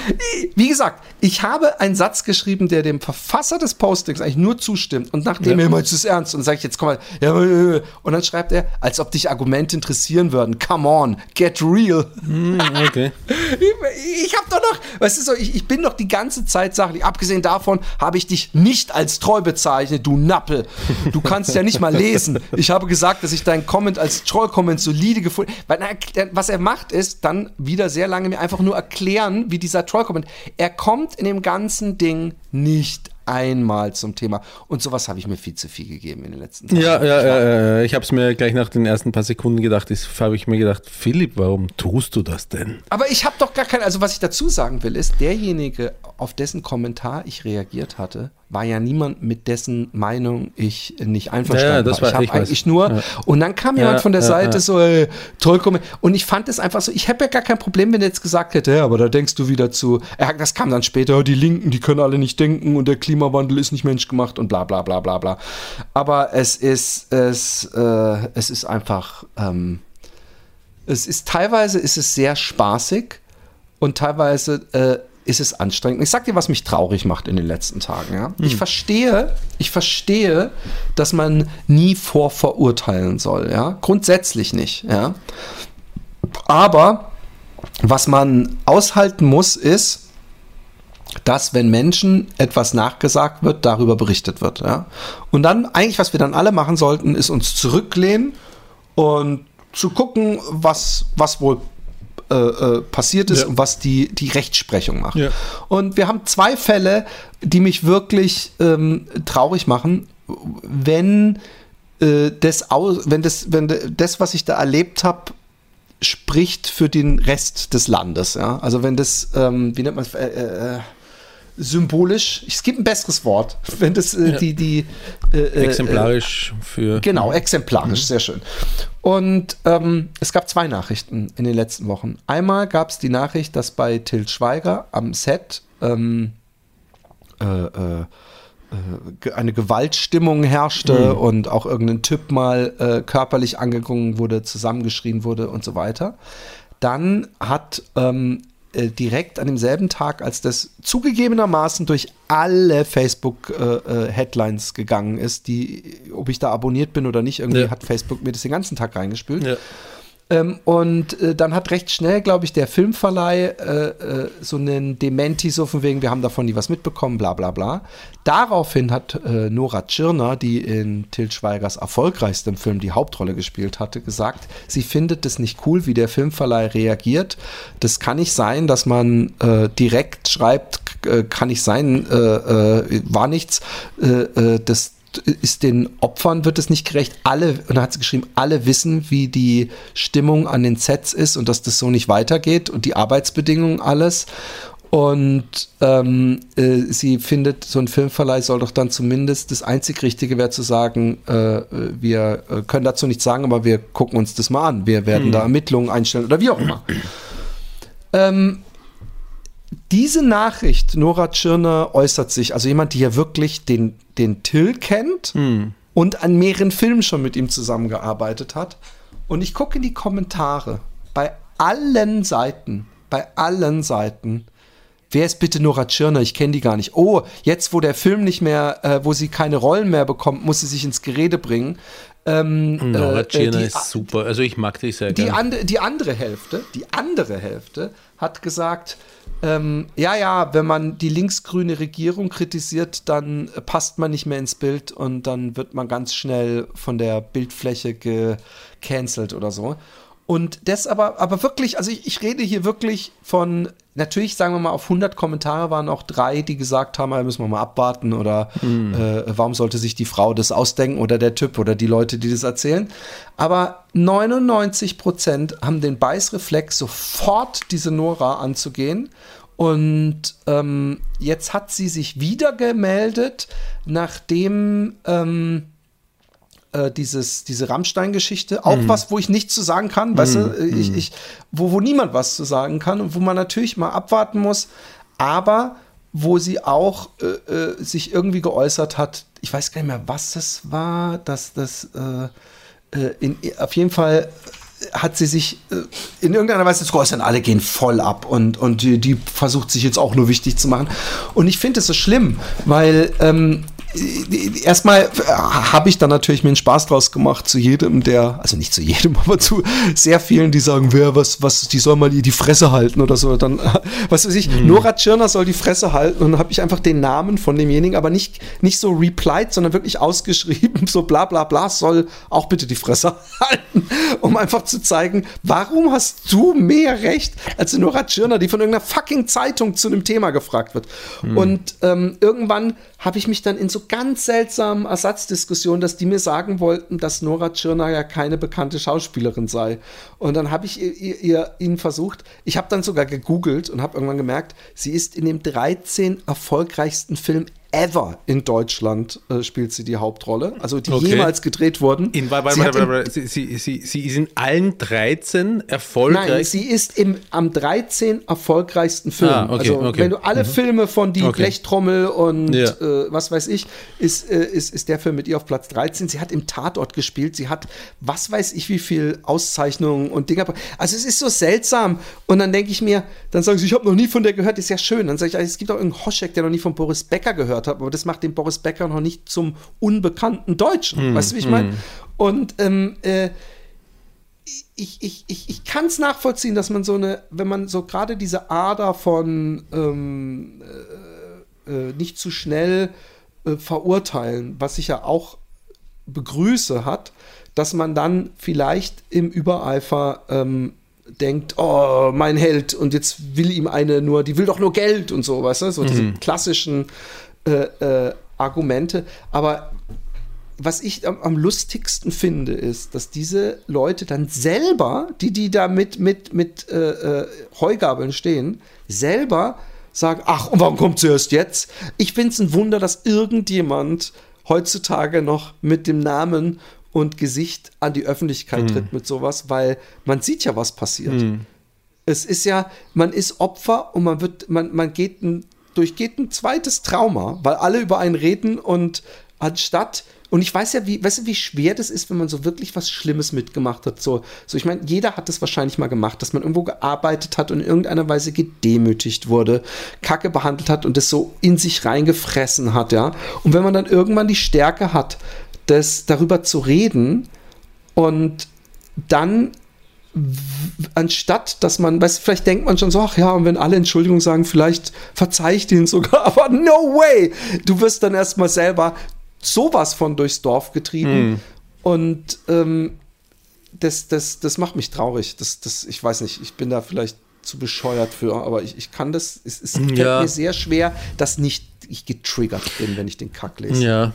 wie gesagt, ich habe einen Satz geschrieben, der dem Verfasser des Postings eigentlich nur zustimmt. Und nachdem Ja. er meinst du es ernst? Und sage ich jetzt, komm mal, ja, äh, und dann schreibt er, als ob dich Argumente interessieren würden. Come on, get real. Okay. Ich, ich habe doch noch, weißt du so, ich, ich bin doch die ganze Zeit sachlich. Abgesehen davon habe ich dich nicht als treu bezeichnet, du Nappel. Du kannst ja nicht mal lesen. Ich habe gesagt, dass ich deinen Comment als Troll-Comment solide gefunden er- Was er macht, ist dann wieder sehr lange mir einfach nur erklären, wie dieser Troll-Comment. Er kommt in dem ganzen Ding nicht einmal zum Thema. Und sowas habe ich mir viel zu viel gegeben in den letzten Tagen. Ja, ja, ja, ja, ich habe es mir gleich nach den ersten paar Sekunden gedacht. Das habe ich mir gedacht, Philipp, warum tust du das denn? Aber ich habe doch gar kein, also was ich dazu sagen will, ist, derjenige, auf dessen Kommentar ich reagiert hatte, war ja niemand, mit dessen Meinung ich nicht einverstanden Ja, das war. Ich habe ich weiß. eigentlich nur, Ja. und dann kam jemand Ja, von der Seite so, äh, toll, komm. Und ich fand es einfach so, ich habe ja gar kein Problem, wenn er jetzt gesagt hätte, ja, aber da denkst du wieder zu, das kam dann später, die Linken, die können alle nicht denken und der Klimawandel ist nicht menschgemacht und bla bla bla bla bla. Aber es ist, es, äh, es ist einfach, ähm, es ist teilweise ist es sehr spaßig und teilweise äh, ist es anstrengend. Ich sag dir, was mich traurig macht in den letzten Tagen. Ja? Ich verstehe, ich verstehe, dass man nie vorverurteilen soll. Ja, grundsätzlich nicht. Ja, aber was man aushalten muss, ist, dass wenn Menschen etwas nachgesagt wird, darüber berichtet wird. Ja? Und dann eigentlich, was wir dann alle machen sollten, ist uns zurücklehnen und zu gucken, was, was wohl äh, äh, passiert ist Ja. und was die, die Rechtsprechung macht. Ja. Und wir haben zwei Fälle, die mich wirklich ähm, traurig machen, wenn äh, das wenn das, wenn das, was ich da erlebt habe, spricht für den Rest des Landes. Ja? Also wenn das, ähm, wie nennt man es, äh, äh, symbolisch, es gibt ein besseres Wort, wenn das äh, die, die äh, äh, Exemplarisch für. Genau, exemplarisch, sehr schön. Und ähm, es gab zwei Nachrichten in den letzten Wochen. Einmal gab es die Nachricht, dass bei Til Schweiger am Set ähm, äh, äh, ge- eine Gewaltstimmung herrschte und auch irgendein Typ mal äh, körperlich angegangen wurde, zusammengeschrien wurde und so weiter. Dann hat ähm, äh, direkt an demselben Tag, als das zugegebenermaßen durch alle Facebook-Headlines gegangen ist, die, ob ich da abonniert bin oder nicht, irgendwie Ja. hat Facebook mir das den ganzen Tag reingespült. Ja. Ähm, und äh, dann hat recht schnell, glaube ich, der Filmverleih äh, äh, so einen Dementi, so von wegen, wir haben davon nie was mitbekommen, bla bla bla. Daraufhin hat äh, Nora Tschirner, die in Til Schweigers erfolgreichstem Film die Hauptrolle gespielt hatte, gesagt, sie findet es nicht cool, wie der Filmverleih reagiert. Das kann nicht sein, dass man äh, direkt schreibt, äh, kann nicht sein, war nichts. Das ist den Opfern wird es nicht gerecht. Alle, und da hat sie geschrieben, alle wissen, wie die Stimmung an den Sets ist und dass das so nicht weitergeht und die Arbeitsbedingungen alles. Und ähm, äh, sie findet, so ein Filmverleih soll doch dann zumindest das einzig Richtige wäre zu sagen, äh, wir äh, können dazu nichts sagen, aber wir gucken uns das mal an. Wir werden da Ermittlungen einstellen oder wie auch immer. ähm, diese Nachricht, Nora Tschirner äußert sich, also jemand, die ja wirklich den, den Till kennt und an mehreren Filmen schon mit ihm zusammengearbeitet hat. Und ich gucke in die Kommentare bei allen Seiten, bei allen Seiten. Wer ist bitte Nora Tschirner? Ich kenne die gar nicht. Oh, jetzt, wo der Film nicht mehr, äh, wo sie keine Rollen mehr bekommt, muss sie sich ins Gerede bringen. Ähm, Nora äh, Tschirner die- ist super. Also ich mag dich sehr die, gerne. ande, die andere Hälfte, die andere Hälfte hat gesagt, ähm, ja, ja, wenn man die linksgrüne Regierung kritisiert, dann äh, passt man nicht mehr ins Bild und dann wird man ganz schnell von der Bildfläche gecancelt oder so. Und das aber, aber wirklich, also ich, ich rede hier wirklich von, natürlich sagen wir mal, auf 100 Kommentare waren auch drei, die gesagt haben, ja, müssen wir mal abwarten oder äh, warum sollte sich die Frau das ausdenken oder der Typ oder die Leute, die das erzählen. Aber 99 Prozent haben den Beißreflex, sofort diese Nora anzugehen. Und ähm, jetzt hat sie sich wieder gemeldet, nachdem ähm, äh, dieses, diese Rammstein-Geschichte, auch was, wo ich nichts zu sagen kann, weißt du, ich, ich, wo, wo niemand was zu sagen kann und wo man natürlich mal abwarten muss, aber wo sie auch äh, äh, sich irgendwie geäußert hat, ich weiß gar nicht mehr, was es war, dass das äh, äh, in, auf jeden Fall hat sie sich in irgendeiner Weise zu geäußert, alle gehen voll ab und, und die, die versucht sich jetzt auch nur wichtig zu machen. Und ich finde es so schlimm, weil ähm, erstmal äh, habe ich dann natürlich mir einen Spaß draus gemacht zu jedem, der, also nicht zu jedem, aber zu sehr vielen, die sagen, wer, was, was, die soll mal die, die Fresse halten oder so. Dann, was weiß ich, Nora Tschirner soll die Fresse halten und dann habe ich einfach den Namen von demjenigen, aber nicht, nicht so replied, sondern wirklich ausgeschrieben, so bla bla bla, soll auch bitte die Fresse halten, um einfach zu zeigen, warum hast du mehr Recht als Nora Tschirner, die von irgendeiner fucking Zeitung zu einem Thema gefragt wird. Und ähm, irgendwann habe ich mich dann in ganz seltsamen Ersatzdiskussionen, dass die mir sagen wollten, dass Nora Tschirner ja keine bekannte Schauspielerin sei. Und dann habe ich ihr, ihr, ihr ihnen versucht, ich habe dann sogar gegoogelt und habe irgendwann gemerkt, sie ist in dem 13 erfolgreichsten Film ever in Deutschland äh, spielt sie die Hauptrolle, also die Okay. jemals gedreht wurden. In, warte, Sie warte, warte, warte, sie, sie, sie, sie ist in allen 13 erfolgreich. Nein, sie ist im, am 13 erfolgreichsten Film. Ah, okay, also, okay. wenn du alle Filme von Die. Blechtrommel und Ja. äh, was weiß ich, ist, äh, ist, ist der Film mit ihr auf Platz 13. Sie hat im Tatort gespielt. Sie hat, was weiß ich, wie viel Auszeichnungen und Dinger. Also, es ist so seltsam. Und dann denke ich mir, dann sagen sie, ich habe noch nie von der gehört. Ist ja schön. Dann sage ich, es gibt auch irgendeinen Hoschek, der noch nie von Boris Becker gehört hat. Aber das macht den Boris Becker noch nicht zum unbekannten Deutschen. Weißt du, wie ich meine? Und ähm, äh, ich, ich, ich, ich kann es nachvollziehen, dass man so eine, wenn man so gerade diese Ader von ähm, äh, äh, nicht zu schnell äh, verurteilen, was ich ja auch begrüße hat, dass man dann vielleicht im Übereifer ähm, denkt, oh, mein Held, und jetzt will ihm eine nur, die will doch nur Geld und so, weißt du, so diese klassischen äh, äh, Argumente. Aber was ich am, am lustigsten finde, ist, dass diese Leute dann selber, die, die da mit, mit, mit äh, äh, Heugabeln stehen, selber sagen, ach, und warum kommt sie erst jetzt? Ich finde es ein Wunder, dass irgendjemand heutzutage noch mit dem Namen und Gesicht an die Öffentlichkeit tritt mit sowas, weil man sieht ja, was passiert. Es ist ja, man ist Opfer und man wird, man, man geht ein, durchgeht ein zweites Trauma, weil alle über einen reden und anstatt, und ich weiß ja, wie, weißt du, wie schwer das ist, wenn man so wirklich was Schlimmes mitgemacht hat. So, so ich meine, jeder hat das wahrscheinlich mal gemacht, dass man irgendwo gearbeitet hat und in irgendeiner Weise gedemütigt wurde, Kacke behandelt hat und das so in sich reingefressen hat, ja. Und wenn man dann irgendwann die Stärke hat, das darüber zu reden und dann anstatt dass man, weißt du, vielleicht denkt man schon so, ach ja, und wenn alle Entschuldigung sagen, vielleicht verzeih ich denen sogar, aber no way! Du wirst dann erstmal selber sowas von durchs Dorf getrieben und ähm, das, das, das macht mich traurig. Das, das, ich weiß nicht, ich bin da vielleicht zu bescheuert für, aber ich, ich kann das, es, es fällt Ja. mir sehr schwer, dass nicht ich getriggert bin, wenn ich den Kack lese. Ja.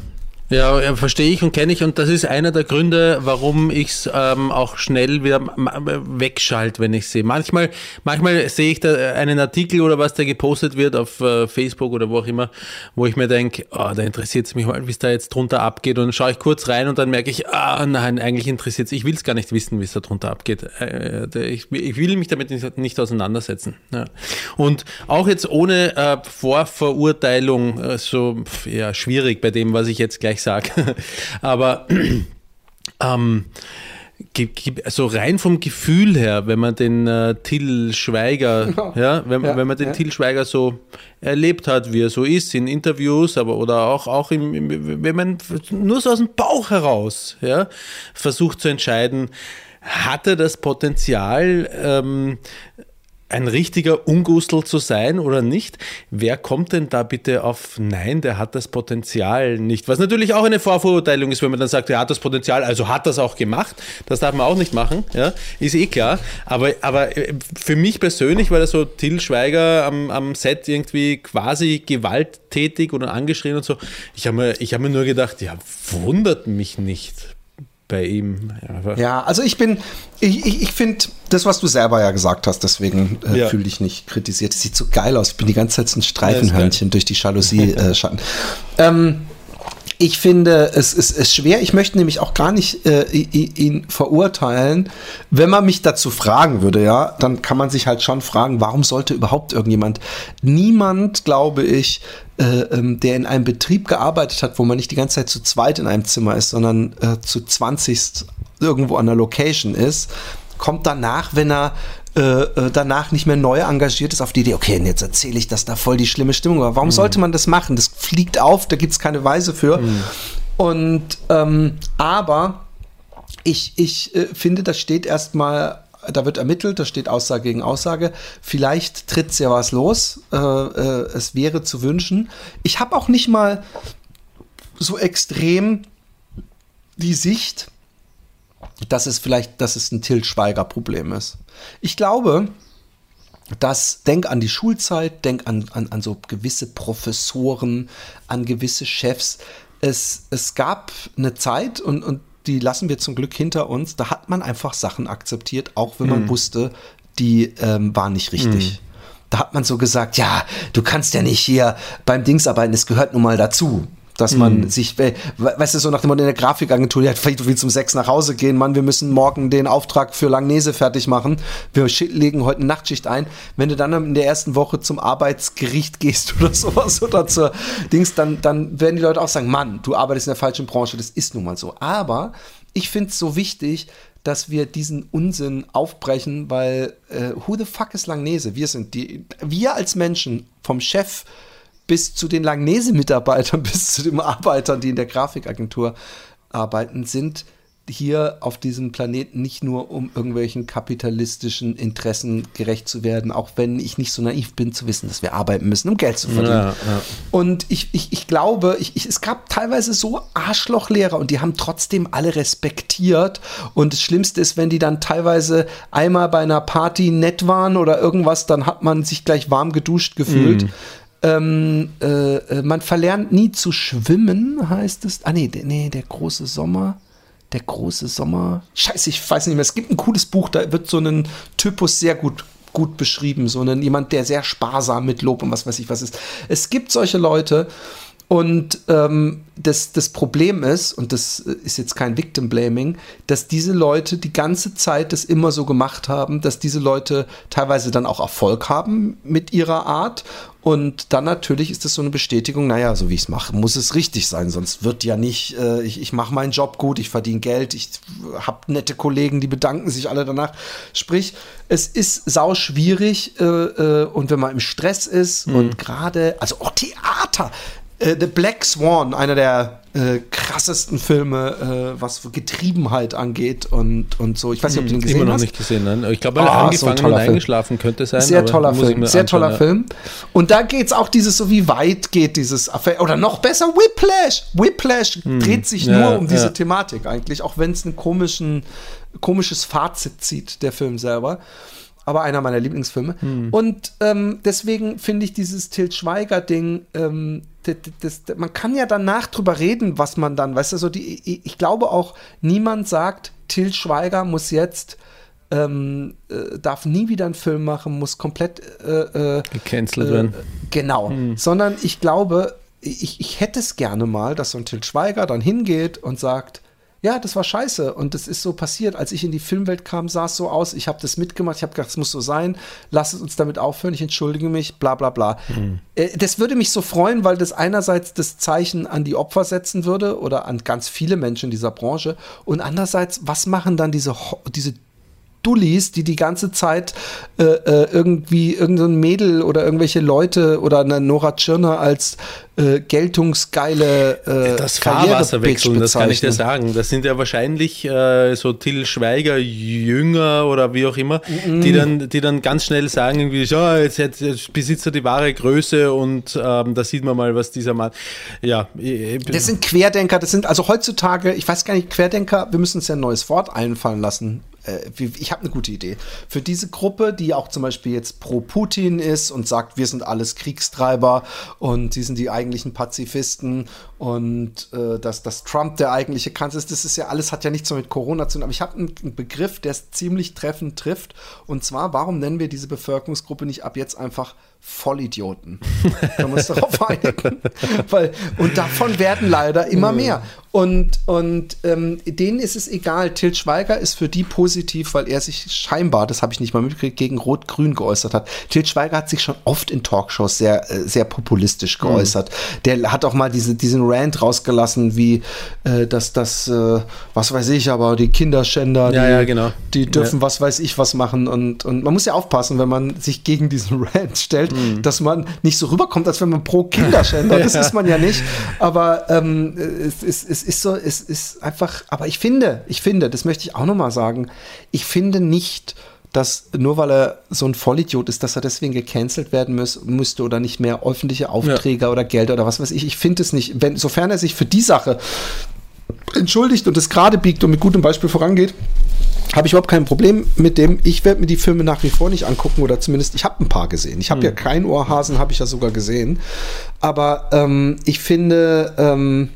Ja, verstehe ich und kenne ich und das ist einer der Gründe, warum ich es ähm, auch schnell wieder wegschalte, wenn ich sehe. Manchmal, manchmal sehe ich da einen Artikel oder was, der gepostet wird auf äh, Facebook oder wo auch immer, wo ich mir denke, oh, da interessiert es mich mal, wie es da jetzt drunter abgeht und dann schaue ich kurz rein und dann merke ich, ah nein, eigentlich interessiert es, ich will es gar nicht wissen, wie es da drunter abgeht. Äh, ich, ich will mich damit nicht, nicht auseinandersetzen. Ja. Und auch jetzt ohne äh, Vorverurteilung, äh, so pf, ja, schwierig bei dem, was ich jetzt gleich sage. Aber ähm, also rein vom Gefühl her, wenn man den äh, Till Schweiger, ja, wenn, Ja, wenn man den ja. Till Schweiger so erlebt hat, wie er so ist in Interviews, aber oder auch, auch im, im, wenn man nur so aus dem Bauch heraus ja, versucht zu entscheiden, hat er das Potenzial, ähm, ein richtiger Ungustel zu sein oder nicht? Wer kommt denn da bitte auf Nein, der hat das Potenzial nicht? Was natürlich auch eine Vorverurteilung ist, wenn man dann sagt, er hat das Potenzial, also hat das auch gemacht. Das darf man auch nicht machen, ja, ist eh klar. Aber, aber äh, für mich persönlich war das so Till Schweiger am, am Set irgendwie quasi gewalttätig oder angeschrien und so. Ich habe mir, ich hab mir nur gedacht, ja, wundert mich nicht bei ihm. Ja, Ja, also ich bin, ich, ich, ich finde das, was du selber ja gesagt hast, deswegen äh, Ja. fühle dich nicht kritisiert. Es sieht so geil aus. Ich bin die ganze Zeit so ein Streifenhörnchen durch die Jalousie äh, Schatten. ähm, ich finde, es ist, ist schwer. Ich möchte nämlich auch gar nicht äh, ihn verurteilen. Wenn man mich dazu fragen würde, ja, dann kann man sich halt schon fragen, warum sollte überhaupt irgendjemand, niemand, glaube ich, äh, ähm, der in einem Betrieb gearbeitet hat, wo man nicht die ganze Zeit zu zweit in einem Zimmer ist, sondern äh, zu 20 irgendwo an der Location ist, kommt danach, wenn er äh, äh, danach nicht mehr neu engagiert ist, auf die Idee, okay, und jetzt erzähle ich, dass da voll die schlimme Stimmung war. Warum sollte man das machen? Das fliegt auf, da gibt es keine Weise für. Und ähm, aber ich, ich äh, finde, das steht erstmal, da wird ermittelt, da steht Aussage gegen Aussage. Vielleicht tritt ja was los. Äh, äh, es wäre zu wünschen. Ich habe auch nicht mal so extrem die Sicht, dass es vielleicht, dass es ein Til Schweiger-Problem ist. Ich glaube, dass, denk an die Schulzeit, denk an, an, an so gewisse Professoren, an gewisse Chefs. Es, es gab eine Zeit und, und die lassen wir zum Glück hinter uns, da hat man einfach Sachen akzeptiert, auch wenn man wusste, die ähm, waren nicht richtig. Da hat man so gesagt, ja, du kannst ja nicht hier beim Dings arbeiten, es gehört nun mal dazu. Dass man sich, we- weißt du, so nach dem Motto in der Grafikagentur, ja, vielleicht du willst um sechs nach Hause gehen, Mann, wir müssen morgen den Auftrag für Langnese fertig machen. Wir legen heute eine Nachtschicht ein. Wenn du dann in der ersten Woche zum Arbeitsgericht gehst oder sowas oder zur Dings, dann, dann werden die Leute auch sagen, Mann, du arbeitest in der falschen Branche, das ist nun mal so. Aber ich finde es so wichtig, dass wir diesen Unsinn aufbrechen, weil äh, who the fuck ist Langnese? Wir sind die, wir als Menschen vom Chef bis zu den Langnese-Mitarbeitern, bis zu den Arbeitern, die in der Grafikagentur arbeiten, sind hier auf diesem Planeten nicht nur um irgendwelchen kapitalistischen Interessen gerecht zu werden, auch wenn ich nicht so naiv bin zu wissen, dass wir arbeiten müssen, um Geld zu verdienen. Ja, ja. Und ich, ich, ich glaube, ich, ich, es gab teilweise so Arschlochlehrer und die haben trotzdem alle respektiert. Und das Schlimmste ist, wenn die dann teilweise einmal bei einer Party nett waren oder irgendwas, dann hat man sich gleich warm geduscht gefühlt. Mhm. Ähm, äh, äh, man verlernt nie zu schwimmen, heißt es. Ah, nee, nee, der große Sommer. Der große Sommer. Scheiße, ich weiß nicht mehr. Es gibt ein cooles Buch, da wird so ein Typus sehr gut gut beschrieben, so einen, jemand, der sehr sparsam mit Lob und was weiß ich was ist. Es gibt solche Leute und ähm, das, das Problem ist, und das ist jetzt kein Victim Blaming, dass diese Leute die ganze Zeit das immer so gemacht haben, dass diese Leute teilweise dann auch Erfolg haben mit ihrer Art. Und dann natürlich ist das so eine Bestätigung, naja, so wie ich es mache, muss es richtig sein, sonst wird ja nicht, äh, ich, ich mache meinen Job gut, ich verdiene Geld, ich habe nette Kollegen, die bedanken sich alle danach. Sprich, es ist sau schwierig äh, äh, und wenn man im Stress ist und gerade, also auch Theater, äh, The Black Swan, einer der äh, krassesten Filme, äh, was Getriebenheit angeht und, und so. Ich weiß nicht, ob du den gesehen Immer noch hast. nicht gesehen. Nein? Ich glaube, so ein angefangen toller und eingeschlafen könnte sein. Sehr toller Film, sehr anschauen, toller. Film. Und da geht es auch dieses, so wie weit geht dieses Affair, oder noch besser, Whiplash. Whiplash dreht sich Hm. Ja, nur um diese ja. Thematik eigentlich, auch wenn es ein komischen, komisches Fazit zieht, der Film selber. Aber einer meiner Lieblingsfilme. Hm. Und ähm, deswegen finde ich dieses Til Schweiger-Ding, ähm, das, das, man kann ja danach drüber reden, was man dann, weißt du, so die, ich, glaube auch, niemand sagt, Til Schweiger muss jetzt ähm, äh, darf nie wieder einen Film machen, muss komplett äh, äh, Gecancelt äh, werden. Genau. Sondern ich glaube, ich, ich hätte es gerne mal, dass so ein Til Schweiger dann hingeht und sagt, ja, das war scheiße und das ist so passiert. Als ich in die Filmwelt kam, sah es so aus. Ich habe das mitgemacht. Ich habe gedacht, es muss so sein. Lass es uns damit aufhören. Ich entschuldige mich. Bla bla bla. Äh, das würde mich so freuen, weil das einerseits das Zeichen an die Opfer setzen würde oder an ganz viele Menschen in dieser Branche und andererseits, was machen dann diese diese Dullis, die die ganze Zeit äh, äh, irgendwie irgendein Mädel oder irgendwelche Leute oder eine Nora Tschirner als äh, geltungsgeile äh, Das Fahrwasser wechseln, das kann ich dir sagen. Das sind ja wahrscheinlich äh, so Till Schweiger Jünger oder wie auch immer, die, dann, die dann ganz schnell sagen, irgendwie, so, jetzt, jetzt, jetzt besitzt er die wahre Größe und ähm, da sieht man mal, was dieser Mann. Ja, ich- Das sind Querdenker, das sind also heutzutage, ich weiß gar nicht, Querdenker, wir müssen uns ja ein neues Wort einfallen lassen. Äh, Ich habe eine gute Idee. Für diese Gruppe, die auch zum Beispiel jetzt pro Putin ist und sagt, wir sind alles Kriegstreiber und sie sind die eigentlichen Pazifisten und äh, dass, dass Trump der eigentliche Kanzler ist, das ist ja alles, hat ja nichts so mit Corona zu tun. Aber ich habe einen, einen Begriff, der es ziemlich treffend trifft. Und zwar, warum nennen wir diese Bevölkerungsgruppe nicht ab jetzt einfach Vollidioten? Können wir uns darauf einigen? Weil, und davon werden leider immer mehr. Und, und ähm, denen ist es egal. Til Schweiger ist für die positiv, weil er sich scheinbar, das habe ich nicht mal mitgekriegt, gegen Rot-Grün geäußert hat. Til Schweiger hat sich schon oft in Talkshows sehr, äh, sehr populistisch geäußert. Der hat auch mal diese, diesen Rant rausgelassen, wie äh, dass das, äh, was weiß ich, aber die Kinderschänder, Ja, die, ja, genau. die dürfen Ja. was weiß ich was machen. Und, und man muss ja aufpassen, wenn man sich gegen diesen Rant stellt, Mhm. dass man nicht so rüberkommt, als wenn man pro Kinderschänder. Das ist man ja nicht. Aber ähm, es, es, es ist so, es ist einfach, aber ich finde, ich finde, das möchte ich auch nochmal sagen, ich finde nicht, dass nur weil er so ein Vollidiot ist, dass er deswegen gecancelt werden muss, müsste oder nicht mehr öffentliche Aufträge oder Geld oder was weiß ich. Ich finde es nicht. Wenn, sofern er sich für die Sache entschuldigt und es gerade biegt und mit gutem Beispiel vorangeht, habe ich überhaupt kein Problem mit dem. Ich werde mir die Filme nach wie vor nicht angucken oder zumindest, ich habe ein paar gesehen. Ich habe ja kein Ohrhasen, habe ich ja sogar gesehen. Aber ähm, ich finde, ähm,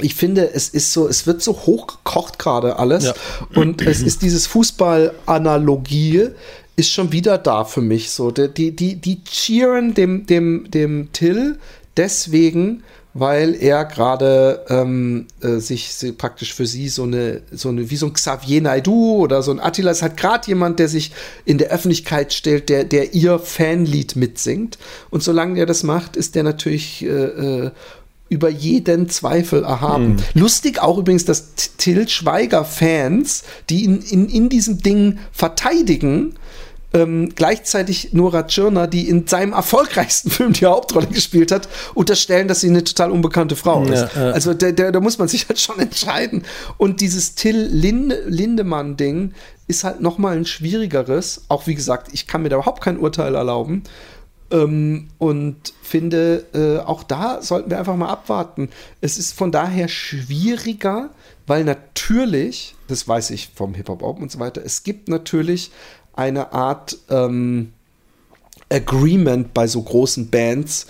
ich finde, es ist so, es wird so hochgekocht gerade alles. Ja. Und es ist dieses Fußball-Analogie ist schon wieder da für mich. So, die, die, die, die cheeren dem, dem, dem Till deswegen, weil er gerade ähm, äh, sich sie- praktisch für sie so eine, so eine, wie so ein Xavier Naidoo oder so ein Attila ist halt gerade jemand, der sich in der Öffentlichkeit stellt, der, der ihr Fanlied mitsingt. Und solange er das macht, ist der natürlich äh, äh, über jeden Zweifel erhaben. Lustig auch übrigens, dass Till Schweiger-Fans, die ihn in, in diesem Ding verteidigen, ähm, gleichzeitig Nora Tschirner, die in seinem erfolgreichsten Film die Hauptrolle gespielt hat, unterstellen, dass sie eine total unbekannte Frau ist. Ja, ja. Also da, da, da muss man sich halt schon entscheiden. Und dieses Till Linde, Lindemann-Ding ist halt nochmal ein schwierigeres. Auch wie gesagt, ich kann mir da überhaupt kein Urteil erlauben. Ähm, und finde, äh, auch da sollten wir einfach mal abwarten. Es ist von daher schwieriger, weil natürlich, das weiß ich vom Hip-Hop Open und so weiter, es gibt natürlich eine Art ähm, Agreement bei so großen Bands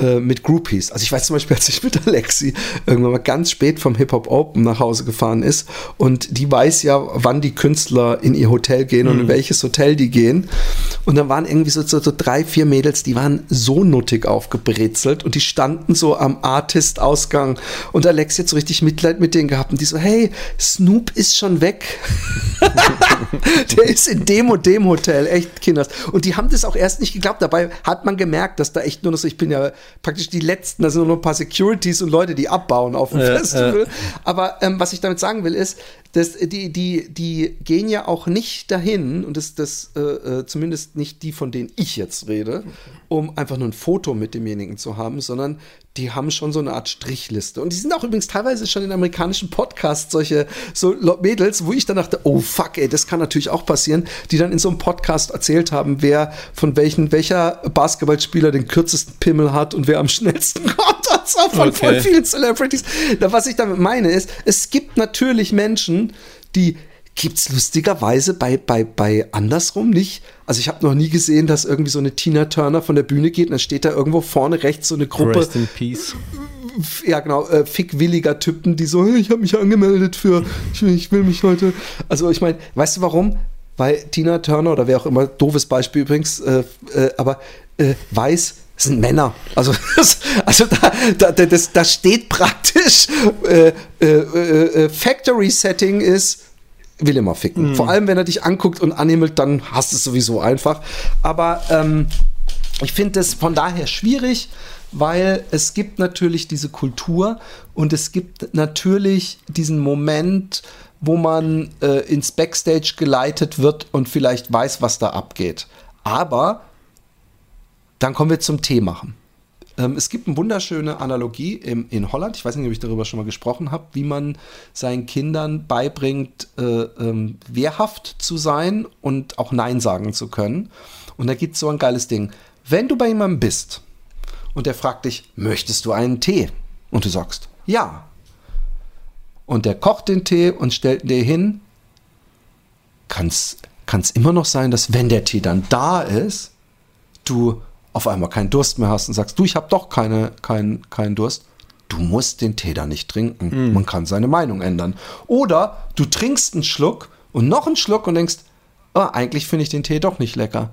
äh, mit Groupies. Also ich weiß zum Beispiel, als ich mit Alexi irgendwann mal ganz spät vom Hip-Hop Open nach Hause gefahren ist und die weiß ja, wann die Künstler in ihr Hotel gehen und in welches Hotel die gehen. Und dann waren irgendwie so, so, so drei, vier Mädels, die waren so nuttig aufgebrezelt und die standen so am Artist-Ausgang und Alexi hat so richtig Mitleid mit denen gehabt und die so, hey, Snoop ist schon weg. Der ist in dem und dem Hotel, echt Kinders. Und die haben das auch erst nicht geglaubt. Dabei hat man gemerkt, dass da echt nur noch so, ich bin ja praktisch die Letzten, da sind nur noch ein paar Securities und Leute, die abbauen auf dem Ja, Festival. Aber ähm, was ich damit sagen will, ist, dass die, die, die gehen ja auch nicht dahin, und das, das äh, äh, zumindest nicht die, von denen ich jetzt rede, um einfach nur ein Foto mit demjenigen zu haben, sondern die haben schon so eine Art Strichliste. Und die sind auch übrigens teilweise schon in amerikanischen Podcasts solche so Mädels, wo ich dann dachte, oh fuck, ey, das kann natürlich auch passieren, die dann in so einem Podcast erzählt haben, wer von welchen, welcher Basketballspieler den kürzesten Pimmel hat und wer am schnellsten kommt. Also von voll Okay. vielen Celebrities. Was ich damit meine ist, es gibt natürlich Menschen, die gibt's lustigerweise bei, bei, bei andersrum nicht. Also ich habe noch nie gesehen, dass irgendwie so eine Tina Turner von der Bühne geht und dann steht da irgendwo vorne rechts so eine Gruppe Rest in Peace. ja genau, äh, fickwilliger Typen, die so, ich habe mich angemeldet für, ich will, ich will mich heute. Also ich meine, weißt du warum? Weil Tina Turner oder wer auch immer, doofes Beispiel übrigens, äh, äh, aber äh, weiß, es sind Männer. Also, das, also da, da, da, das, da steht praktisch äh, äh, äh, äh, Factory Setting ist will immer ficken. Vor allem, wenn er dich anguckt und anhimmelt, dann hast du es sowieso einfach. Aber ähm, ich finde es von daher schwierig, weil es gibt natürlich diese Kultur und es gibt natürlich diesen Moment, wo man äh, ins Backstage geleitet wird und vielleicht weiß, was da abgeht. Aber dann kommen wir zum Tee machen. Ähm, es gibt eine wunderschöne Analogie im, in Holland, ich weiß nicht, ob ich darüber schon mal gesprochen habe, wie man seinen Kindern beibringt, äh, ähm, wehrhaft zu sein und auch Nein sagen zu können. Und da gibt es so ein geiles Ding. Wenn du bei jemandem bist und der fragt dich, möchtest du einen Tee? Und du sagst, ja. Und der kocht den Tee und stellt ihn dir hin, kann es immer noch sein, dass wenn der Tee dann da ist, du auf einmal keinen Durst mehr hast und sagst, du, ich habe doch keine, keinen keinen Durst. Du musst den Tee da nicht trinken. Man kann seine Meinung ändern. Oder du trinkst einen Schluck und noch einen Schluck und denkst, ah, eigentlich finde ich den Tee doch nicht lecker.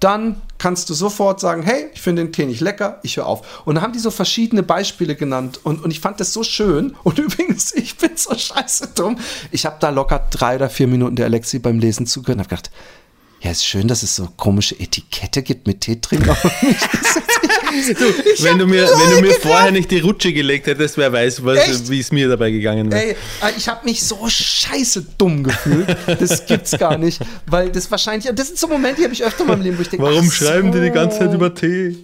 Dann kannst du sofort sagen, hey, ich finde den Tee nicht lecker, ich höre auf. Und dann haben die so verschiedene Beispiele genannt und, und ich fand das so schön. Und übrigens, ich bin so scheiße dumm. Ich habe da locker drei oder vier Minuten der Alexi beim Lesen zugehört und habe gedacht, ja, ist schön, dass es so komische Etikette gibt mit Teetrinker. wenn du mir, wenn du mir vorher nicht die Rutsche gelegt hättest, wer weiß, wie es mir dabei gegangen wäre. Äh, ich habe mich so scheiße dumm gefühlt. Das gibt's gar nicht. Weil das wahrscheinlich, das sind so Momente, die habe ich öfter in meinem Leben, wo ich denke, Warum schreiben die die ganze Zeit so. über Tee?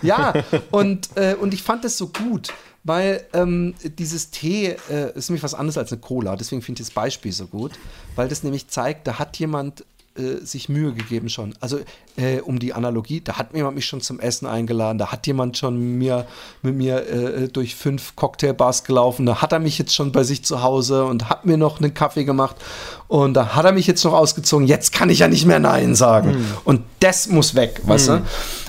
Ja, und, äh, und ich fand das so gut, weil ähm, dieses Tee äh, ist nämlich was anderes als eine Cola. Deswegen finde ich das Beispiel so gut, weil das nämlich zeigt, da hat jemand äh, sich Mühe gegeben schon. Also äh, um die Analogie, da hat jemand mich schon zum Essen eingeladen, da hat jemand schon mir, mit mir äh, durch fünf Cocktailbars gelaufen, da hat er mich jetzt schon bei sich zu Hause und hat mir noch einen Kaffee gemacht und da hat er mich jetzt noch ausgezogen, jetzt kann ich ja nicht mehr Nein sagen. Und das muss weg, weißt du?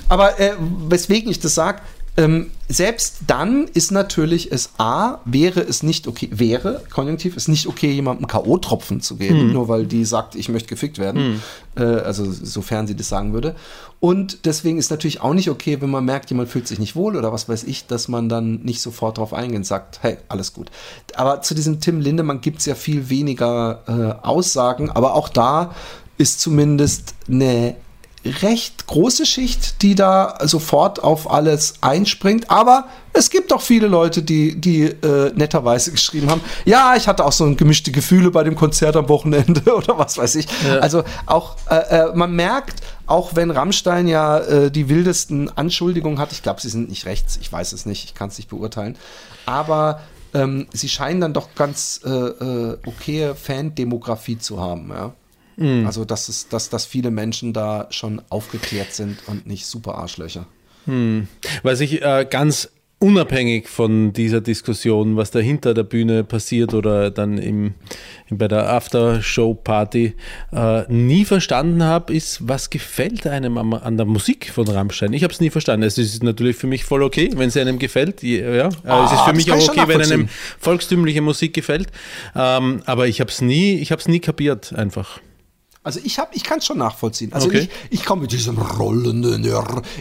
Aber äh, weswegen ich das sage, ähm, selbst dann ist natürlich es A, wäre es nicht okay, wäre, konjunktiv, ist nicht okay, jemandem K.O.-Tropfen zu geben, nur weil die sagt, ich möchte gefickt werden. Äh, also sofern sie das sagen würde. Und deswegen ist natürlich auch nicht okay, wenn man merkt, jemand fühlt sich nicht wohl oder was weiß ich, dass man dann nicht sofort drauf eingeht und sagt, hey, alles gut. Aber zu diesem Tim Lindemann gibt es ja viel weniger äh, Aussagen, aber auch da ist zumindest eine recht große Schicht, die da sofort auf alles einspringt, aber es gibt auch viele Leute, die, die äh, netterweise geschrieben haben, ja, ich hatte auch so ein gemischte Gefühle bei dem Konzert am Wochenende oder was weiß ich. Ja. Also auch, äh, äh, man merkt, auch wenn Rammstein ja äh, die wildesten Anschuldigungen hat, ich glaube, sie sind nicht rechts, ich weiß es nicht, ich kann es nicht beurteilen, aber ähm, sie scheinen dann doch ganz äh, äh, okay Fan-Demografie zu haben, ja. Also, dass, es, dass, dass viele Menschen da schon aufgeklärt sind und nicht super Arschlöcher. Was ich äh, ganz unabhängig von dieser Diskussion, was da hinter der Bühne passiert oder dann im, bei der After-Show-Party äh, nie verstanden habe, ist, was gefällt einem am, an der Musik von Rammstein? Ich habe es nie verstanden. Es ist natürlich für mich voll okay, wenn es einem gefällt. Ja. Ah, es ist für mich auch okay, wenn einem volkstümliche Musik gefällt. Ähm, aber ich habe es nie, ich habe es nie kapiert einfach. Also ich habe, ich kann es schon nachvollziehen. Also Okay. ich, ich komme mit diesem rollenden.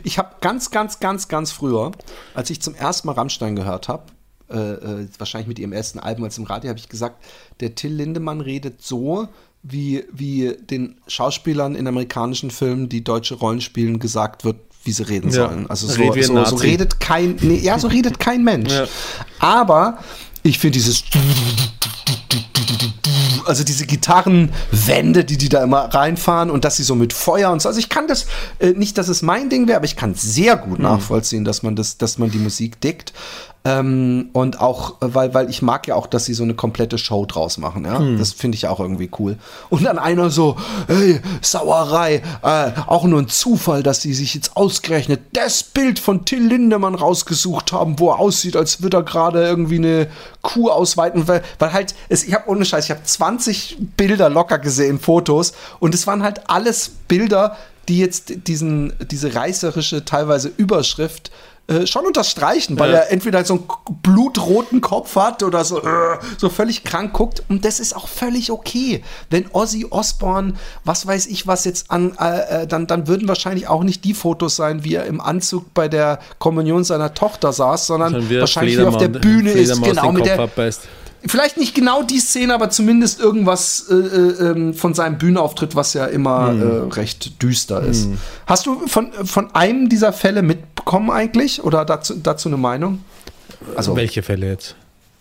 Ich habe ganz, ganz, ganz, ganz früher, als ich zum ersten Mal Rammstein gehört habe, äh, äh, wahrscheinlich mit ihrem ersten Album als im Radio, habe ich gesagt, der Till Lindemann redet so, wie, wie den Schauspielern in amerikanischen Filmen, die deutsche Rollen spielen, gesagt wird, wie sie reden Ja. sollen. Also so, Red so, so redet kein, nee, ja, so redet kein Mensch. Ja. Aber ich finde dieses also diese Gitarrenwände, die die da immer reinfahren und dass sie so mit Feuer und so. Also ich kann das äh, nicht, dass es mein Ding wäre, aber ich kann sehr gut nachvollziehen, dass man das, dass man die Musik dickt. Ähm, und auch, weil, weil ich mag ja auch, dass sie so eine komplette Show draus machen, ja. Das finde ich auch irgendwie cool. Und dann einer so, hey, Sauerei, äh, auch nur ein Zufall, dass sie sich jetzt ausgerechnet das Bild von Till Lindemann rausgesucht haben, wo er aussieht, als würde er gerade irgendwie eine Kuh ausweiten, weil, weil halt, es, ich habe ohne Scheiß, ich habe 20 Bilder locker gesehen, Fotos, und es waren halt alles Bilder, die jetzt diesen, diese reißerische, teilweise Überschrift äh, schon unterstreichen, weil Ja. er entweder so einen blutroten Kopf hat oder so, äh, so völlig krank guckt. Und das ist auch völlig okay. Wenn Ozzy Osbourne, was weiß ich was jetzt an, äh, äh, dann, dann würden wahrscheinlich auch nicht die Fotos sein, wie er im Anzug bei der Kommunion seiner Tochter saß, sondern er wahrscheinlich wie er auf der Bühne ist, genau mit der, abbeißt. vielleicht nicht genau die Szene, aber zumindest irgendwas äh, äh, ähm, von seinem Bühnenauftritt, was ja immer Hm. äh, recht düster ist. Hast du von, von einem dieser Fälle mitbekommen eigentlich oder dazu, dazu eine Meinung? Also Welche Fälle jetzt?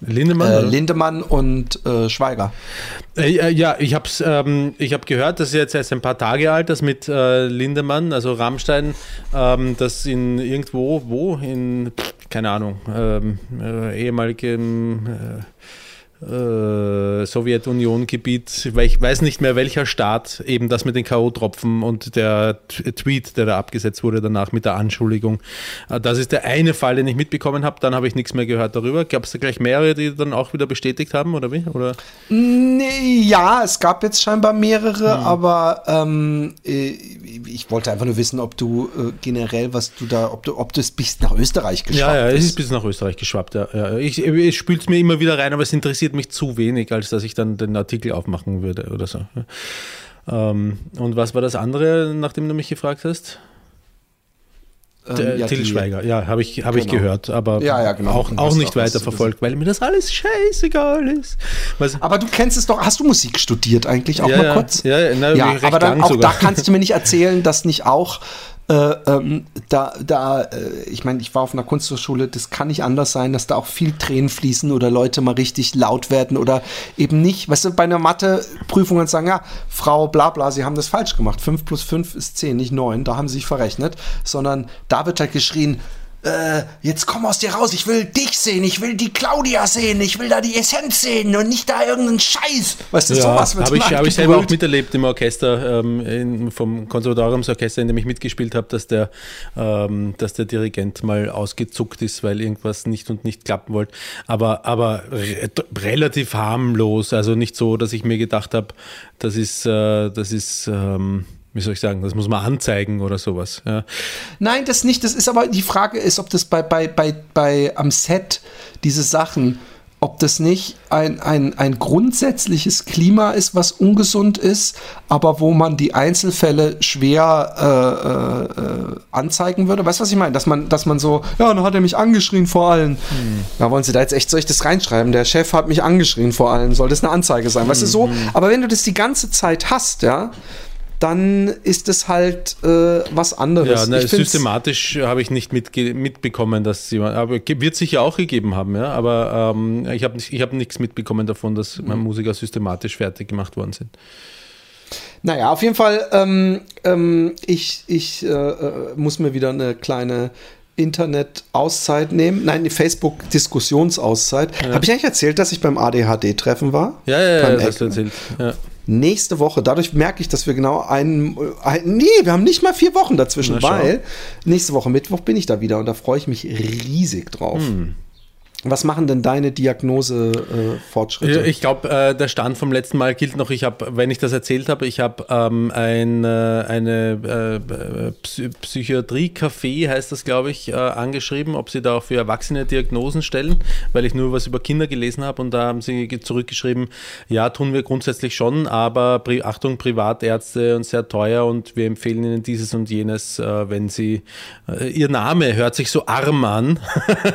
Lindemann? äh? Lindemann und äh, Schweiger. Äh, äh, ja, ich habe ähm, ich hab gehört, das ist jetzt erst ein paar Tage alt, das mit äh, Lindemann, also Rammstein, ähm, das in irgendwo, wo, in, keine Ahnung, ähm, äh, ehemaligem äh, Sowjetunion-Gebiet, weil ich weiß nicht mehr welcher Staat, eben das mit den K.O.-Tropfen und der Tweet, der da abgesetzt wurde danach mit der Anschuldigung. Äh, das ist der eine Fall, den ich mitbekommen habe, dann habe ich nichts mehr gehört darüber. Gab es da gleich mehrere, die dann auch wieder bestätigt haben, oder wie? Oder? Nee, ja, es gab jetzt scheinbar mehrere, aber ähm, äh, ich wollte einfach nur wissen, ob du äh, generell, was du da, ob du, ob du es bis nach Österreich geschafft Ja, ja, es ist bis nach Österreich geschwappt. Ja, ja. Ich, ich spült es mir immer wieder rein, aber es interessiert mich zu wenig, als dass ich dann den Artikel aufmachen würde oder so. Ähm, und was war das andere, nachdem du mich gefragt hast? Ähm, ja, Till Schweiger, ja, habe ich, hab ich Genau. gehört, aber Ja, ja, genau. auch, auch nicht auch was weiter zu verfolgt, weil mir das alles scheißegal ist. Was, Aber du kennst es doch. Hast du Musik studiert eigentlich auch mal kurz? Ja, na, ja aber dann auch sogar. da kannst du mir nicht erzählen, dass nicht auch äh, ähm, da, da, äh, ich meine, ich war auf einer Kunsthochschule, das kann nicht anders sein, dass da auch viel Tränen fließen oder Leute mal richtig laut werden oder eben nicht. Weißt du, bei einer Matheprüfung und sagen, ja, Frau bla bla, Sie haben das falsch gemacht. 5 plus 5 ist 10, nicht 9, da haben Sie sich verrechnet, sondern da wird halt geschrien, äh, jetzt komm aus dir raus, ich will dich sehen, ich will die Claudia sehen, ich will da die Essenz sehen und nicht da irgendeinen Scheiß. Weißt du, Ja, sowas wird habe ich, hab ich selber auch miterlebt im Orchester, ähm, in, vom Konservatoriumsorchester, in dem ich mitgespielt habe, dass der, ähm, dass der Dirigent mal ausgezuckt ist, weil irgendwas nicht und nicht klappen wollte. Aber, aber re relativ harmlos, also nicht so, dass ich mir gedacht habe, das ist, äh, das ist, ähm, wie soll ich sagen, das muss man anzeigen oder sowas. Ja. Nein, das nicht. Das ist aber die Frage ist, ob das bei, bei, bei, bei am Set diese Sachen, ob das nicht ein, ein, ein grundsätzliches Klima ist, was ungesund ist, aber wo man die Einzelfälle schwer äh, äh, anzeigen würde. Weißt du, was ich meine? Dass man, dass man so, ja, dann hat er mich angeschrien vor allen. Ja, wollen Sie da jetzt echt, soll ich das reinschreiben? Der Chef hat mich angeschrien vor allen. Soll das eine Anzeige sein? Weißt du so? Aber wenn du das die ganze Zeit hast, ja, dann ist es halt äh, was anderes. Ja, find's- systematisch habe ich nicht mitge mitbekommen, dass jemand, aber wird sicher auch gegeben haben, ja. Aber ähm, ich habe ich hab nichts mitbekommen davon, dass Mhm. Musiker systematisch fertig gemacht worden sind. Naja, auf jeden Fall, ähm, ähm, ich, ich äh, äh, muss mir wieder eine kleine Internet-Auszeit nehmen. Nein, eine Facebook-Diskussionsauszeit. Habe ich eigentlich erzählt, dass ich beim ADHD-Treffen war? Ja, ja, ja, das hast du erzählt. Ja. Nächste Woche. Dadurch merke ich, dass wir genau einen, äh, ein, nee, wir haben nicht mal vier Wochen dazwischen, Na, weil nächste Woche Mittwoch bin ich da wieder und da freue ich mich riesig drauf. Hm. Was machen denn deine Diagnose-Fortschritte? Ja, Ich glaube, äh, der Stand vom letzten Mal gilt noch. Ich habe, wenn ich das erzählt habe, ich habe ähm, ein, äh, eine äh, Psy Psychiatrie-Café, heißt das, glaube ich, äh, angeschrieben, ob sie da auch für Erwachsene Diagnosen stellen, weil ich nur was über Kinder gelesen habe und da haben sie ge- zurückgeschrieben, ja, tun wir grundsätzlich schon, aber Pri Achtung, Privatärzte und sehr teuer und wir empfehlen ihnen dieses und jenes, äh, wenn sie, äh, ihr Name hört sich so arm an,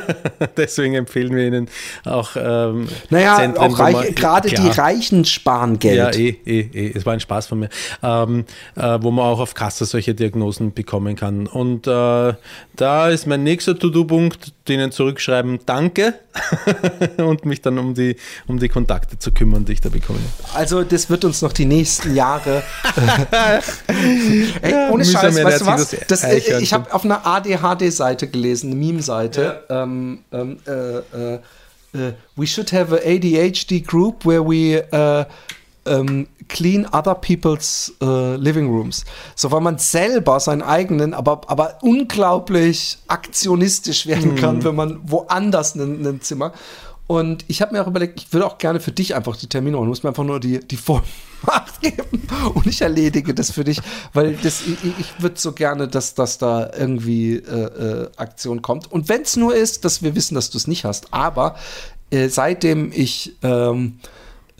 deswegen empfehlen wir ihnen auch ähm, naja, Zentren, auch reich, gerade die. Reichen sparen Geld. Ja, eh, eh, eh. Es war ein Spaß von mir. Ähm, äh, wo man auch auf Kasse solche Diagnosen bekommen kann. Und äh, da ist mein nächster To-Do-Punkt, denen zurückschreiben, danke und mich dann um die, um die Kontakte zu kümmern, die ich da bekomme. Also das wird uns noch die nächsten Jahre. Ey, ohne mühsam Scheiß, weißt du was? das Das, äh, ich habe auf einer ADHD-Seite gelesen, eine Meme-Seite. Ähm, ähm, äh, äh, äh, we should have a ADHD group where we äh, ähm, clean other people's äh, living rooms. So, weil man selber seinen eigenen, aber, aber unglaublich aktionistisch werden kann, wenn man woanders ein Zimmer. Und ich habe mir auch überlegt, ich würde auch gerne für dich einfach die Termine machen. Du musst mir einfach nur die, die Vollmacht geben und ich erledige das für dich, weil das, ich, ich würde so gerne, dass, dass da irgendwie äh, äh, Aktion kommt. Und wenn es nur ist, dass wir wissen, dass du es nicht hast. Aber äh, seitdem ich ähm,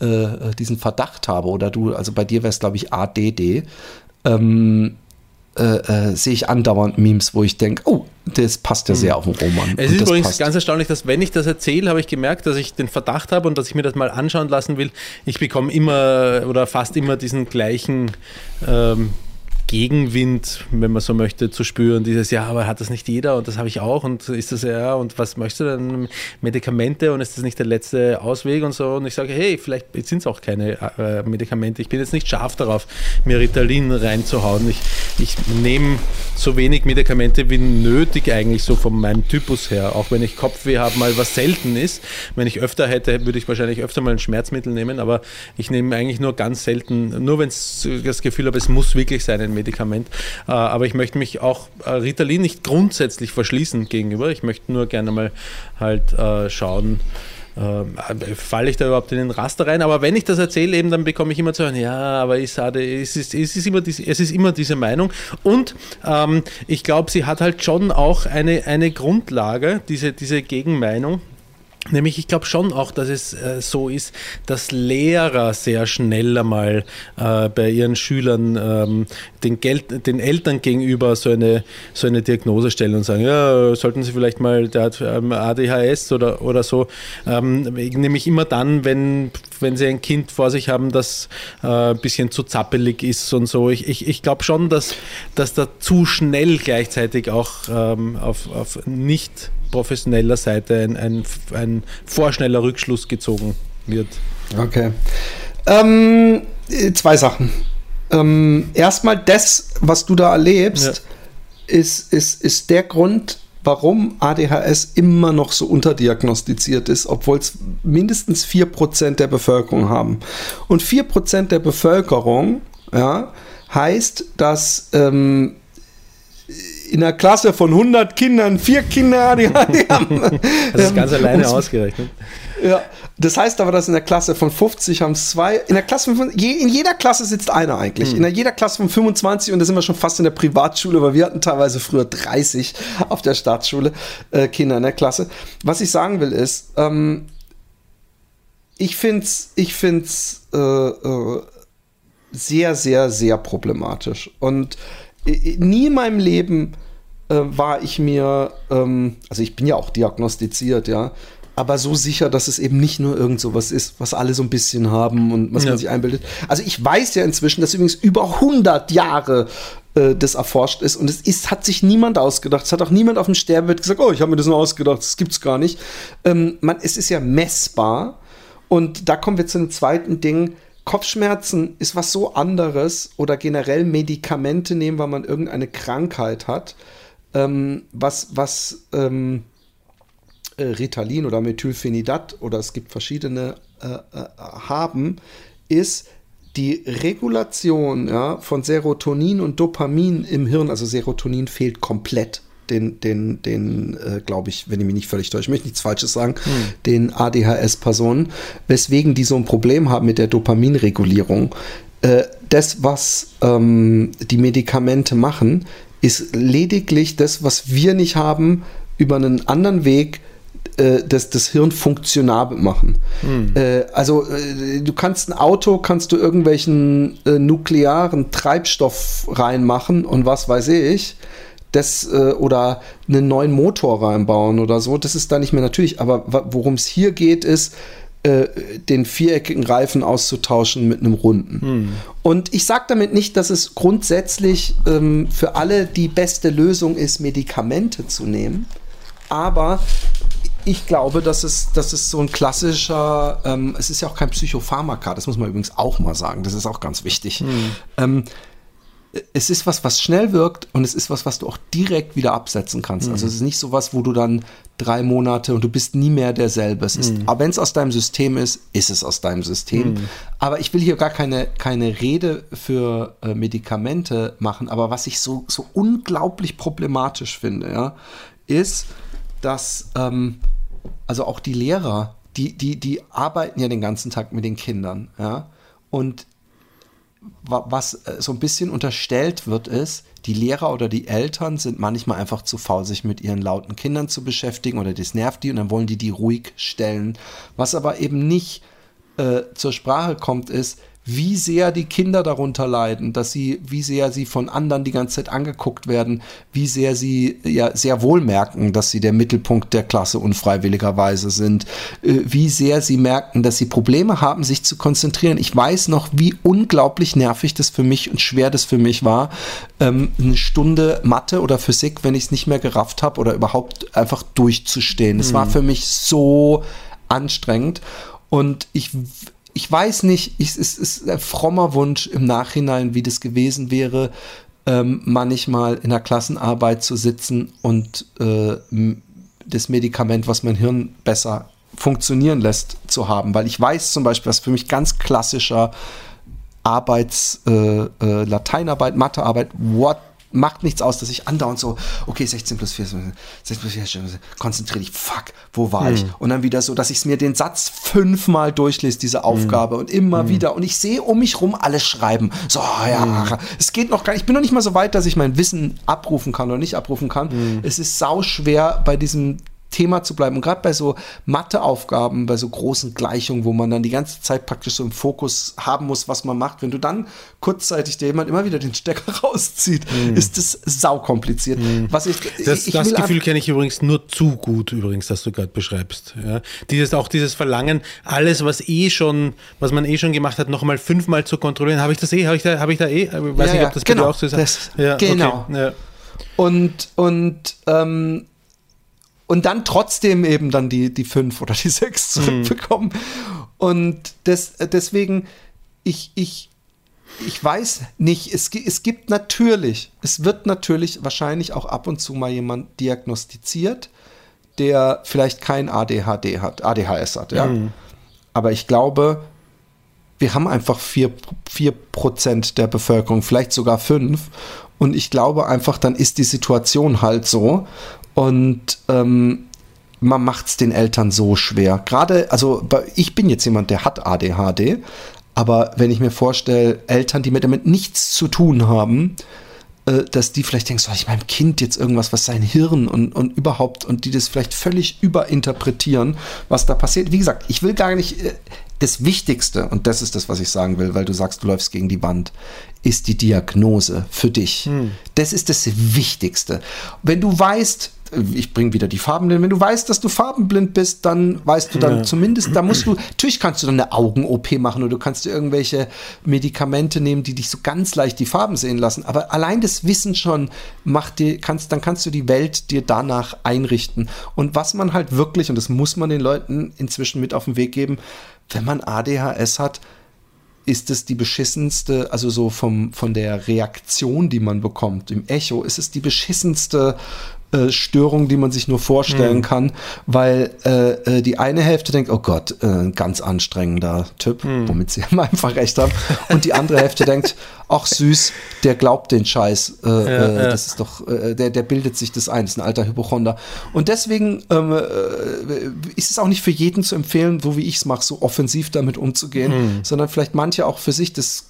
äh, diesen Verdacht habe, oder du, also bei dir wäre es, glaube ich, ADD, ähm, äh, äh, sehe ich andauernd Memes, wo ich denke, oh, das passt ja sehr auf den Roman. Es ist übrigens passt. ganz erstaunlich, dass wenn ich das erzähle, habe ich gemerkt, dass ich den Verdacht habe und dass ich mir das mal anschauen lassen will. Ich bekomme immer oder fast immer diesen gleichen ähm, Gegenwind, wenn man so möchte, zu spüren. Dieses, ja, aber hat das nicht jeder und das habe ich auch und ist das ja, und was möchtest du denn? Medikamente und ist das nicht der letzte Ausweg und so? Und ich sage, hey, vielleicht sind es auch keine äh, Medikamente. Ich bin jetzt nicht scharf darauf, mir Ritalin reinzuhauen. Ich, ich nehme so wenig Medikamente wie nötig eigentlich so von meinem Typus her. Auch wenn ich Kopfweh habe, mal was selten ist. Wenn ich öfter hätte, würde ich wahrscheinlich öfter mal ein Schmerzmittel nehmen, aber ich nehme eigentlich nur ganz selten, nur wenn ich das Gefühl habe, es muss wirklich sein, ein Medikament. Äh, Aber ich möchte mich auch äh, Ritalin nicht grundsätzlich verschließen gegenüber. Ich möchte nur gerne mal halt äh, schauen, falle ich da überhaupt in den Raster rein? Aber wenn ich das erzähle, eben, dann bekomme ich immer zu hören, ja, aber ich sage, es ist, es ist, immer, diese, es ist immer diese Meinung. Und ähm, ich glaube, sie hat halt schon auch eine, eine Grundlage, diese, diese Gegenmeinung. Nämlich, ich glaube schon auch, dass es äh, so ist, dass Lehrer sehr schnell einmal äh, bei ihren Schülern ähm, den, Geld, den Eltern gegenüber so eine, so eine Diagnose stellen und sagen, ja, sollten Sie vielleicht mal, der hat ähm, ADHS oder, oder so. Ähm, nämlich immer dann, wenn, wenn Sie ein Kind vor sich haben, das äh, ein bisschen zu zappelig ist und so. Ich, ich, ich glaube schon, dass, dass da zu schnell gleichzeitig auch ähm, auf, auf nicht professioneller Seite ein, ein, ein vorschneller Rückschluss gezogen wird. Okay. Ähm, äh, zwei Sachen. Ähm, erstmal, das, was du da erlebst, ist, ist, ist der Grund, warum ADHS immer noch so unterdiagnostiziert ist, obwohl es mindestens 4% der Bevölkerung haben. Und 4% der Bevölkerung ja, heißt, dass ähm, in einer Klasse von 100 Kindern vier Kinder ADHD haben. Das ist ganz alleine um's- ausgerechnet. ja, das heißt aber, dass in der Klasse von 50 haben es zwei. In der Klasse von, je, in jeder Klasse sitzt einer eigentlich. In der, jeder Klasse von 25 und da sind wir schon fast in der Privatschule, weil wir hatten teilweise früher 30 auf der Staatsschule äh, Kinder in der Klasse. Was ich sagen will ist, ähm, ich finde es ich find's, äh, äh, sehr, sehr, sehr problematisch. Und nie in meinem Leben äh, war ich mir, ähm, also ich bin ja auch diagnostiziert, ja, aber so sicher, dass es eben nicht nur irgend sowas ist, was alle so ein bisschen haben und was Ja. man sich einbildet. Also ich weiß ja inzwischen, dass übrigens über 100 Jahre äh, das erforscht ist und es ist, hat sich niemand ausgedacht. Es hat auch niemand auf dem Sterbebett gesagt, oh, ich habe mir das nur ausgedacht, das gibt's gar nicht. Ähm, man, es ist ja messbar und da kommen wir zu einem zweiten Ding. Kopfschmerzen ist was so anderes oder generell Medikamente nehmen, weil man irgendeine Krankheit hat, ähm, was, was ähm, äh, Ritalin oder Methylphenidat oder es gibt verschiedene äh, äh, haben, ist die Regulation ja, von Serotonin und Dopamin im Hirn. Also Serotonin fehlt komplett den, den, den äh, glaube ich, wenn ich mich nicht völlig täusche, ich möchte nichts Falsches sagen, den ADHS-Personen, weswegen die so ein Problem haben mit der Dopaminregulierung. Äh, das, was ähm, die Medikamente machen, ist lediglich das, was wir nicht haben, über einen anderen Weg äh, das, das Hirn funktionabel machen. Äh, also äh, du kannst ein Auto, kannst du irgendwelchen nuklearen Treibstoff reinmachen und was weiß ich, das äh, oder einen neuen Motor reinbauen oder so, das ist da nicht mehr natürlich. Aber worum es hier geht, ist, äh, den viereckigen Reifen auszutauschen mit einem runden. Und ich sage damit nicht, dass es grundsätzlich ähm, für alle die beste Lösung ist, Medikamente zu nehmen. Aber ich glaube, dass es, dass es so ein klassischer, ähm, es ist ja auch kein Psychopharmaka, das muss man übrigens auch mal sagen, das ist auch ganz wichtig. Ähm, es ist was, was schnell wirkt und es ist was, was du auch direkt wieder absetzen kannst. Also es ist nicht so was, wo du dann drei Monate und du bist nie mehr derselbe. Es ist, aber wenn es aus deinem System ist, ist es aus deinem System. Aber ich will hier gar keine, keine Rede für äh, Medikamente machen. Aber was ich so, so unglaublich problematisch finde, ja, ist, dass ähm, also auch die Lehrer, die, die, die arbeiten ja den ganzen Tag mit den Kindern, ja. Und was äh, so ein bisschen unterstellt wird, ist, die Lehrer oder die Eltern sind manchmal einfach zu faul, sich mit ihren lauten Kindern zu beschäftigen oder das nervt die und dann wollen die die ruhig stellen. Was aber eben nicht äh, zur Sprache kommt, ist, wie sehr die Kinder darunter leiden, dass sie, wie sehr sie von anderen die ganze Zeit angeguckt werden, wie sehr sie ja sehr wohl merken, dass sie der Mittelpunkt der Klasse unfreiwilligerweise sind, äh, wie sehr sie merken, dass sie Probleme haben, sich zu konzentrieren. Ich weiß noch, wie unglaublich nervig das für mich und schwer das für mich war, ähm, eine Stunde Mathe oder Physik, wenn ich es nicht mehr gerafft habe oder überhaupt einfach durchzustehen. Es war für mich so anstrengend und ich ich weiß nicht, ich, es ist ein frommer Wunsch im Nachhinein, wie das gewesen wäre, ähm, manchmal in der Klassenarbeit zu sitzen und äh, das Medikament, was mein Hirn besser funktionieren lässt, zu haben. Weil ich weiß zum Beispiel, was für mich ganz klassischer Arbeits, äh, äh, Lateinarbeit, Mathearbeit, what macht nichts aus, dass ich andauernd so, okay, 16 plus 4, 16 plus 4, konzentriere dich, fuck, wo war ich? Und dann wieder so, dass ich mir den Satz fünfmal durchlese, diese Aufgabe und immer wieder und ich sehe um mich rum alles schreiben. So, ja, es geht noch gar nicht, ich bin noch nicht mal so weit, dass ich mein Wissen abrufen kann oder nicht abrufen kann. Es ist sau schwer bei diesem Thema zu bleiben. Und gerade bei so Matheaufgaben, bei so großen Gleichungen, wo man dann die ganze Zeit praktisch so im Fokus haben muss, was man macht, wenn du dann kurzzeitig dir jemand immer wieder den Stecker rauszieht, ist das saukompliziert. Was ich, Das, ich das Gefühl kenne ich übrigens nur zu gut, übrigens, das du gerade beschreibst. Ja. Dieses, auch dieses Verlangen, alles, was eh schon, was man eh schon gemacht hat, nochmal fünfmal zu kontrollieren. Habe ich das eh? Habe ich da, habe ich da eh? Ich weiß Ja, nicht, ob das genau. auch so ist. Das- ja, genau. Okay. Ja. Und, und, ähm, und dann trotzdem eben dann die, die fünf oder die sechs zurückbekommen. Und des, deswegen, ich, ich, ich weiß nicht, es, es gibt natürlich, es wird natürlich wahrscheinlich auch ab und zu mal jemand diagnostiziert, der vielleicht kein ADHD hat, ADHS hat, ja. Aber ich glaube, wir haben einfach vier vier Prozent der Bevölkerung, vielleicht sogar fünf. Und ich glaube einfach, dann ist die Situation halt so. Und ähm, man macht es den Eltern so schwer. Gerade, also ich bin jetzt jemand, der hat ADHD. Aber wenn ich mir vorstelle, Eltern, die mit damit nichts zu tun haben, äh, dass die vielleicht denken, soll ich meinem Kind jetzt irgendwas, was sein Hirn und, und überhaupt, und die das vielleicht völlig überinterpretieren, was da passiert. Wie gesagt, ich will gar nicht, äh, das Wichtigste, und das ist das, was ich sagen will, weil du sagst, du läufst gegen die Wand, ist die Diagnose für dich. Das ist das Wichtigste. Wenn du weißt, ich bringe wieder die Farben hin. Wenn du weißt, dass du farbenblind bist, dann weißt du dann Ja. zumindest, da musst du, natürlich kannst du dann eine Augen-OP machen oder du kannst dir irgendwelche Medikamente nehmen, die dich so ganz leicht die Farben sehen lassen. Aber allein das Wissen schon macht dir, kannst, dann kannst du die Welt dir danach einrichten. Und was man halt wirklich, und das muss man den Leuten inzwischen mit auf den Weg geben, wenn man ADHS hat, ist es die beschissenste, also so vom, von der Reaktion, die man bekommt, im Echo, ist es die beschissenste äh, Störung, die man sich nur vorstellen kann, weil äh, äh, die eine Hälfte denkt, oh Gott, äh, ein ganz anstrengender Typ, womit sie einfach recht haben, und die andere Hälfte denkt, ach süß, der glaubt den Scheiß, äh, äh, ja. das ist doch, äh, der, der bildet sich das ein, das ist ein alter Hypochonder. Und deswegen ähm, äh, ist es auch nicht für jeden zu empfehlen, so wie ich es mache, so offensiv damit umzugehen, sondern vielleicht manche auch für sich, das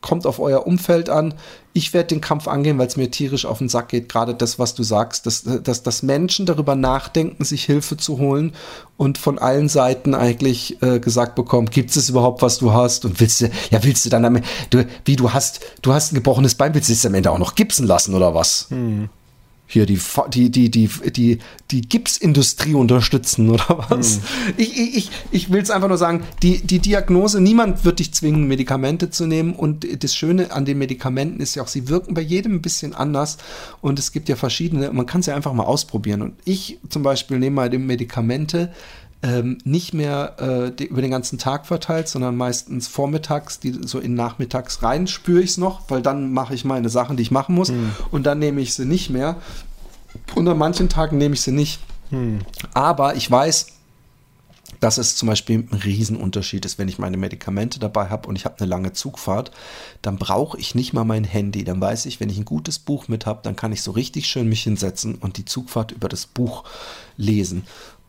kommt auf euer Umfeld an. Ich werde den Kampf angehen, weil es mir tierisch auf den Sack geht. Gerade das, was du sagst, dass, dass, dass Menschen darüber nachdenken, sich Hilfe zu holen und von allen Seiten eigentlich äh, gesagt bekommen, gibt es überhaupt, was du hast? Und willst du, ja, willst du dann am du, wie du hast, du hast ein gebrochenes Bein, willst du es am Ende auch noch gipsen lassen oder was? Hier die, die, die, die, die, die Gipsindustrie unterstützen oder was? Ich, ich, ich, ich will es einfach nur sagen, die, die Diagnose, niemand wird dich zwingen, Medikamente zu nehmen. Und das Schöne an den Medikamenten ist ja auch, sie wirken bei jedem ein bisschen anders. Und es gibt ja verschiedene, man kann es ja einfach mal ausprobieren. Und ich zum Beispiel nehme mal die Medikamente, ähm, nicht mehr äh, die, über den ganzen Tag verteilt, sondern meistens vormittags, die so in nachmittags rein spüre ich es noch, weil dann mache ich meine Sachen, die ich machen muss und dann nehme ich sie nicht mehr. Und an manchen Tagen nehme ich sie nicht. Aber ich weiß, dass es zum Beispiel ein Riesenunterschied ist, wenn ich meine Medikamente dabei habe und ich habe eine lange Zugfahrt, dann brauche ich nicht mal mein Handy. Dann weiß ich, wenn ich ein gutes Buch mit habe, dann kann ich so richtig schön mich hinsetzen und die Zugfahrt über das Buch lesen.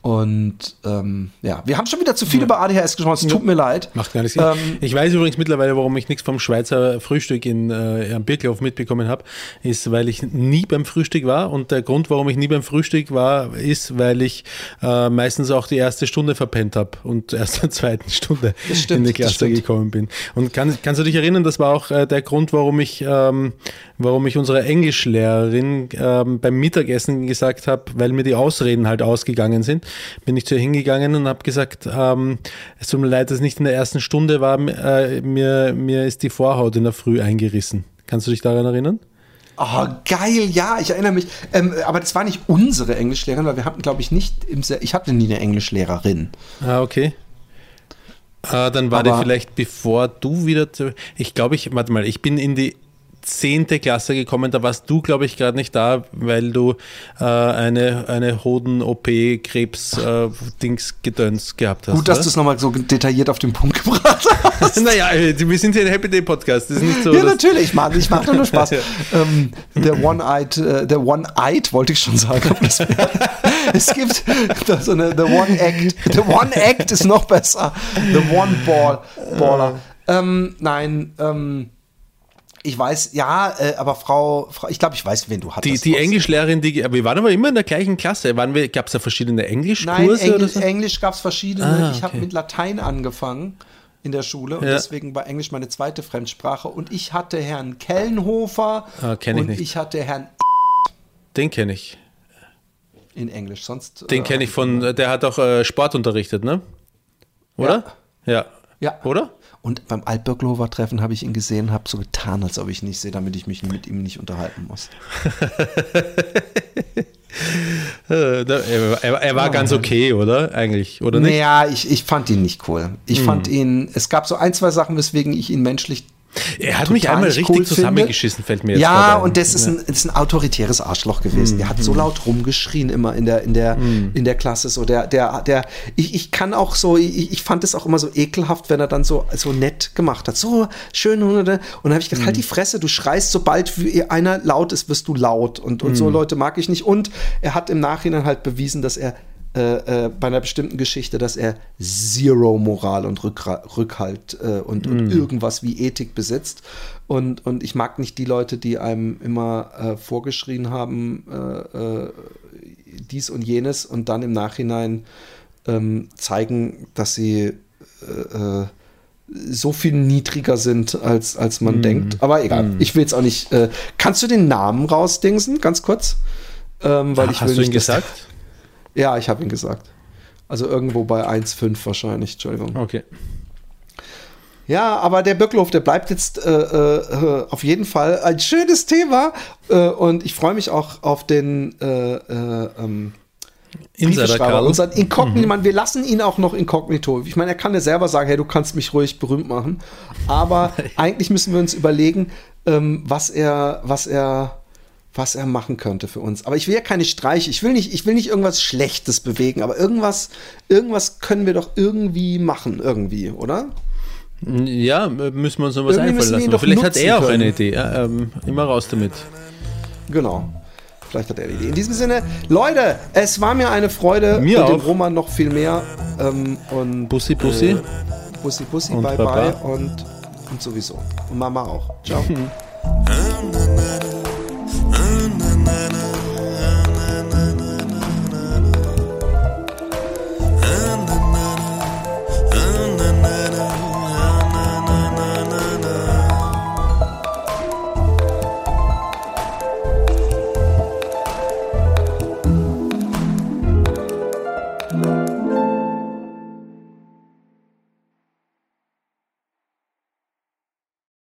Und ähm, ja, wir haben schon wieder zu viel über ADHS gesprochen. Es tut mir leid. Macht gar nichts. Sinn. Ähm, ich weiß übrigens mittlerweile, warum ich nichts vom Schweizer Frühstück in, äh, am Birklauf mitbekommen habe, ist, weil ich nie beim Frühstück war. Und der Grund, warum ich nie beim Frühstück war, ist, weil ich äh, meistens auch die erste Stunde verpennt habe und erst in der zweiten Stunde stimmt, in die Klasse gekommen bin. Und kann, kannst du dich erinnern, das war auch äh, der Grund, warum ich, ähm, warum ich unserer Englischlehrerin ähm, beim Mittagessen gesagt habe, weil mir die Ausreden halt ausgegangen sind, bin ich zu ihr hingegangen und habe gesagt, ähm, es tut mir leid, dass es nicht in der ersten Stunde war, äh, mir, mir ist die Vorhaut in der Früh eingerissen. Kannst du dich daran erinnern? Oh, geil, ja, ich erinnere mich. Ähm, aber das war nicht unsere Englischlehrerin, weil wir hatten, glaube ich, nicht im Se Ich hatte nie eine Englischlehrerin. Ah, okay. Äh, dann war Aber- die vielleicht bevor du wieder zu, ich glaube ich, warte mal, ich bin in die zehnte Klasse gekommen, da warst du, glaube ich, gerade nicht da, weil du äh, eine, eine Hoden-OP-Krebs-Dings-Gedöns gehabt hast. Gut, dass du es nochmal so detailliert auf den Punkt gebracht hast. naja, äh, wir sind hier ein Happy Day Podcast. Das ist nicht so. ja, natürlich, ich mache ich mach doch nur Spaß. Ja. ähm, der One-Eyed, äh, der One-Eyed wollte ich schon sagen. es gibt so eine, the One-Act. The One-Act ist noch besser. The One-Ball, Baller. Ähm, nein, ähm, ich weiß, ja, äh, aber Frau, Frau ich glaube, ich weiß, wen du hattest. Die, die Englischlehrerin, die, wir waren aber immer in der gleichen Klasse. Gab es da verschiedene Nein, Englischkurse oder Englisch, so? Englisch gab es verschiedene. Ah, Ich habe okay. mit Latein angefangen in der Schule und Ja. deswegen war Englisch meine zweite Fremdsprache. Und ich hatte Herrn Kellenhofer Ah, kenn ich und nicht. ich hatte Herrn Den kenne ich. in Englisch. Sonst Den äh, kenne ich von, der hat auch äh, Sport unterrichtet, ne? Oder? Ja. Ja. Oder? Und beim Altbürglover Treffen habe ich ihn gesehen, habe so getan, als ob ich ihn nicht sehe, damit ich mich mit ihm nicht unterhalten muss. Äh, Er, er, er war ganz okay, oder? Eigentlich, oder nicht? Naja, ich, ich fand ihn nicht cool. Ich fand ihn, es gab so ein, zwei Sachen, weswegen ich ihn menschlich Er hat mich einmal richtig cool zusammengeschissen, fällt mir jetzt Ja, ein. und das ist, ein, das ist ein autoritäres Arschloch gewesen. Der hat so laut rumgeschrien immer in der, in der, in der Klasse. So der, der, der, ich, ich kann auch so, ich, ich fand es auch immer so ekelhaft, wenn er dann so, so nett gemacht hat. So schön. Und dann habe ich gedacht, halt die Fresse, du schreist, sobald einer laut ist, wirst du laut. Und, und so Leute mag ich nicht. Und er hat im Nachhinein halt bewiesen, dass er äh, äh, bei einer bestimmten Geschichte, dass er Zero Moral und Rückra Rückhalt äh, und, und irgendwas wie Ethik besitzt. Und, und ich mag nicht die Leute, die einem immer äh, vorgeschrien haben, dies und jenes und dann im Nachhinein ähm, zeigen, dass sie so viel niedriger sind, als, als man denkt. Aber egal, ich will jetzt auch nicht. Kannst du den Namen rausdingsen, ganz kurz? Ähm, weil ich Hast will du ihn nicht, gesagt? Ja, ich habe ihn gesagt. Also irgendwo bei 1,5 wahrscheinlich, Entschuldigung. Okay. Ja, aber der Birklof, der bleibt jetzt äh, äh, auf jeden Fall ein schönes Thema. Äh, und ich freue mich auch auf den äh, äh, ähm, Insider unseren Inkognito. Man, wir lassen ihn auch noch inkognito. Ich meine, er kann ja selber sagen, hey, du kannst mich ruhig berühmt machen. Aber eigentlich müssen wir uns überlegen, ähm, was er, was er, was er machen könnte für uns. Aber ich will ja keine Streiche. Ich will nicht, ich will nicht irgendwas Schlechtes bewegen. Aber irgendwas, irgendwas können wir doch irgendwie machen, irgendwie, oder? Ja, müssen wir uns noch was Irgendwie einfallen lassen. Vielleicht hat er auch können. eine Idee. Ja, ähm, immer raus damit. Genau. Vielleicht hat er die Idee. In diesem Sinne, Leute, es war mir eine Freude. Mir und dem auch. Roman noch viel mehr. Ähm, und Bussi, Bussi. Äh, Bussi, Bussi, Und bye, Baba. bye und, und sowieso. Und Mama auch. Ciao. na you.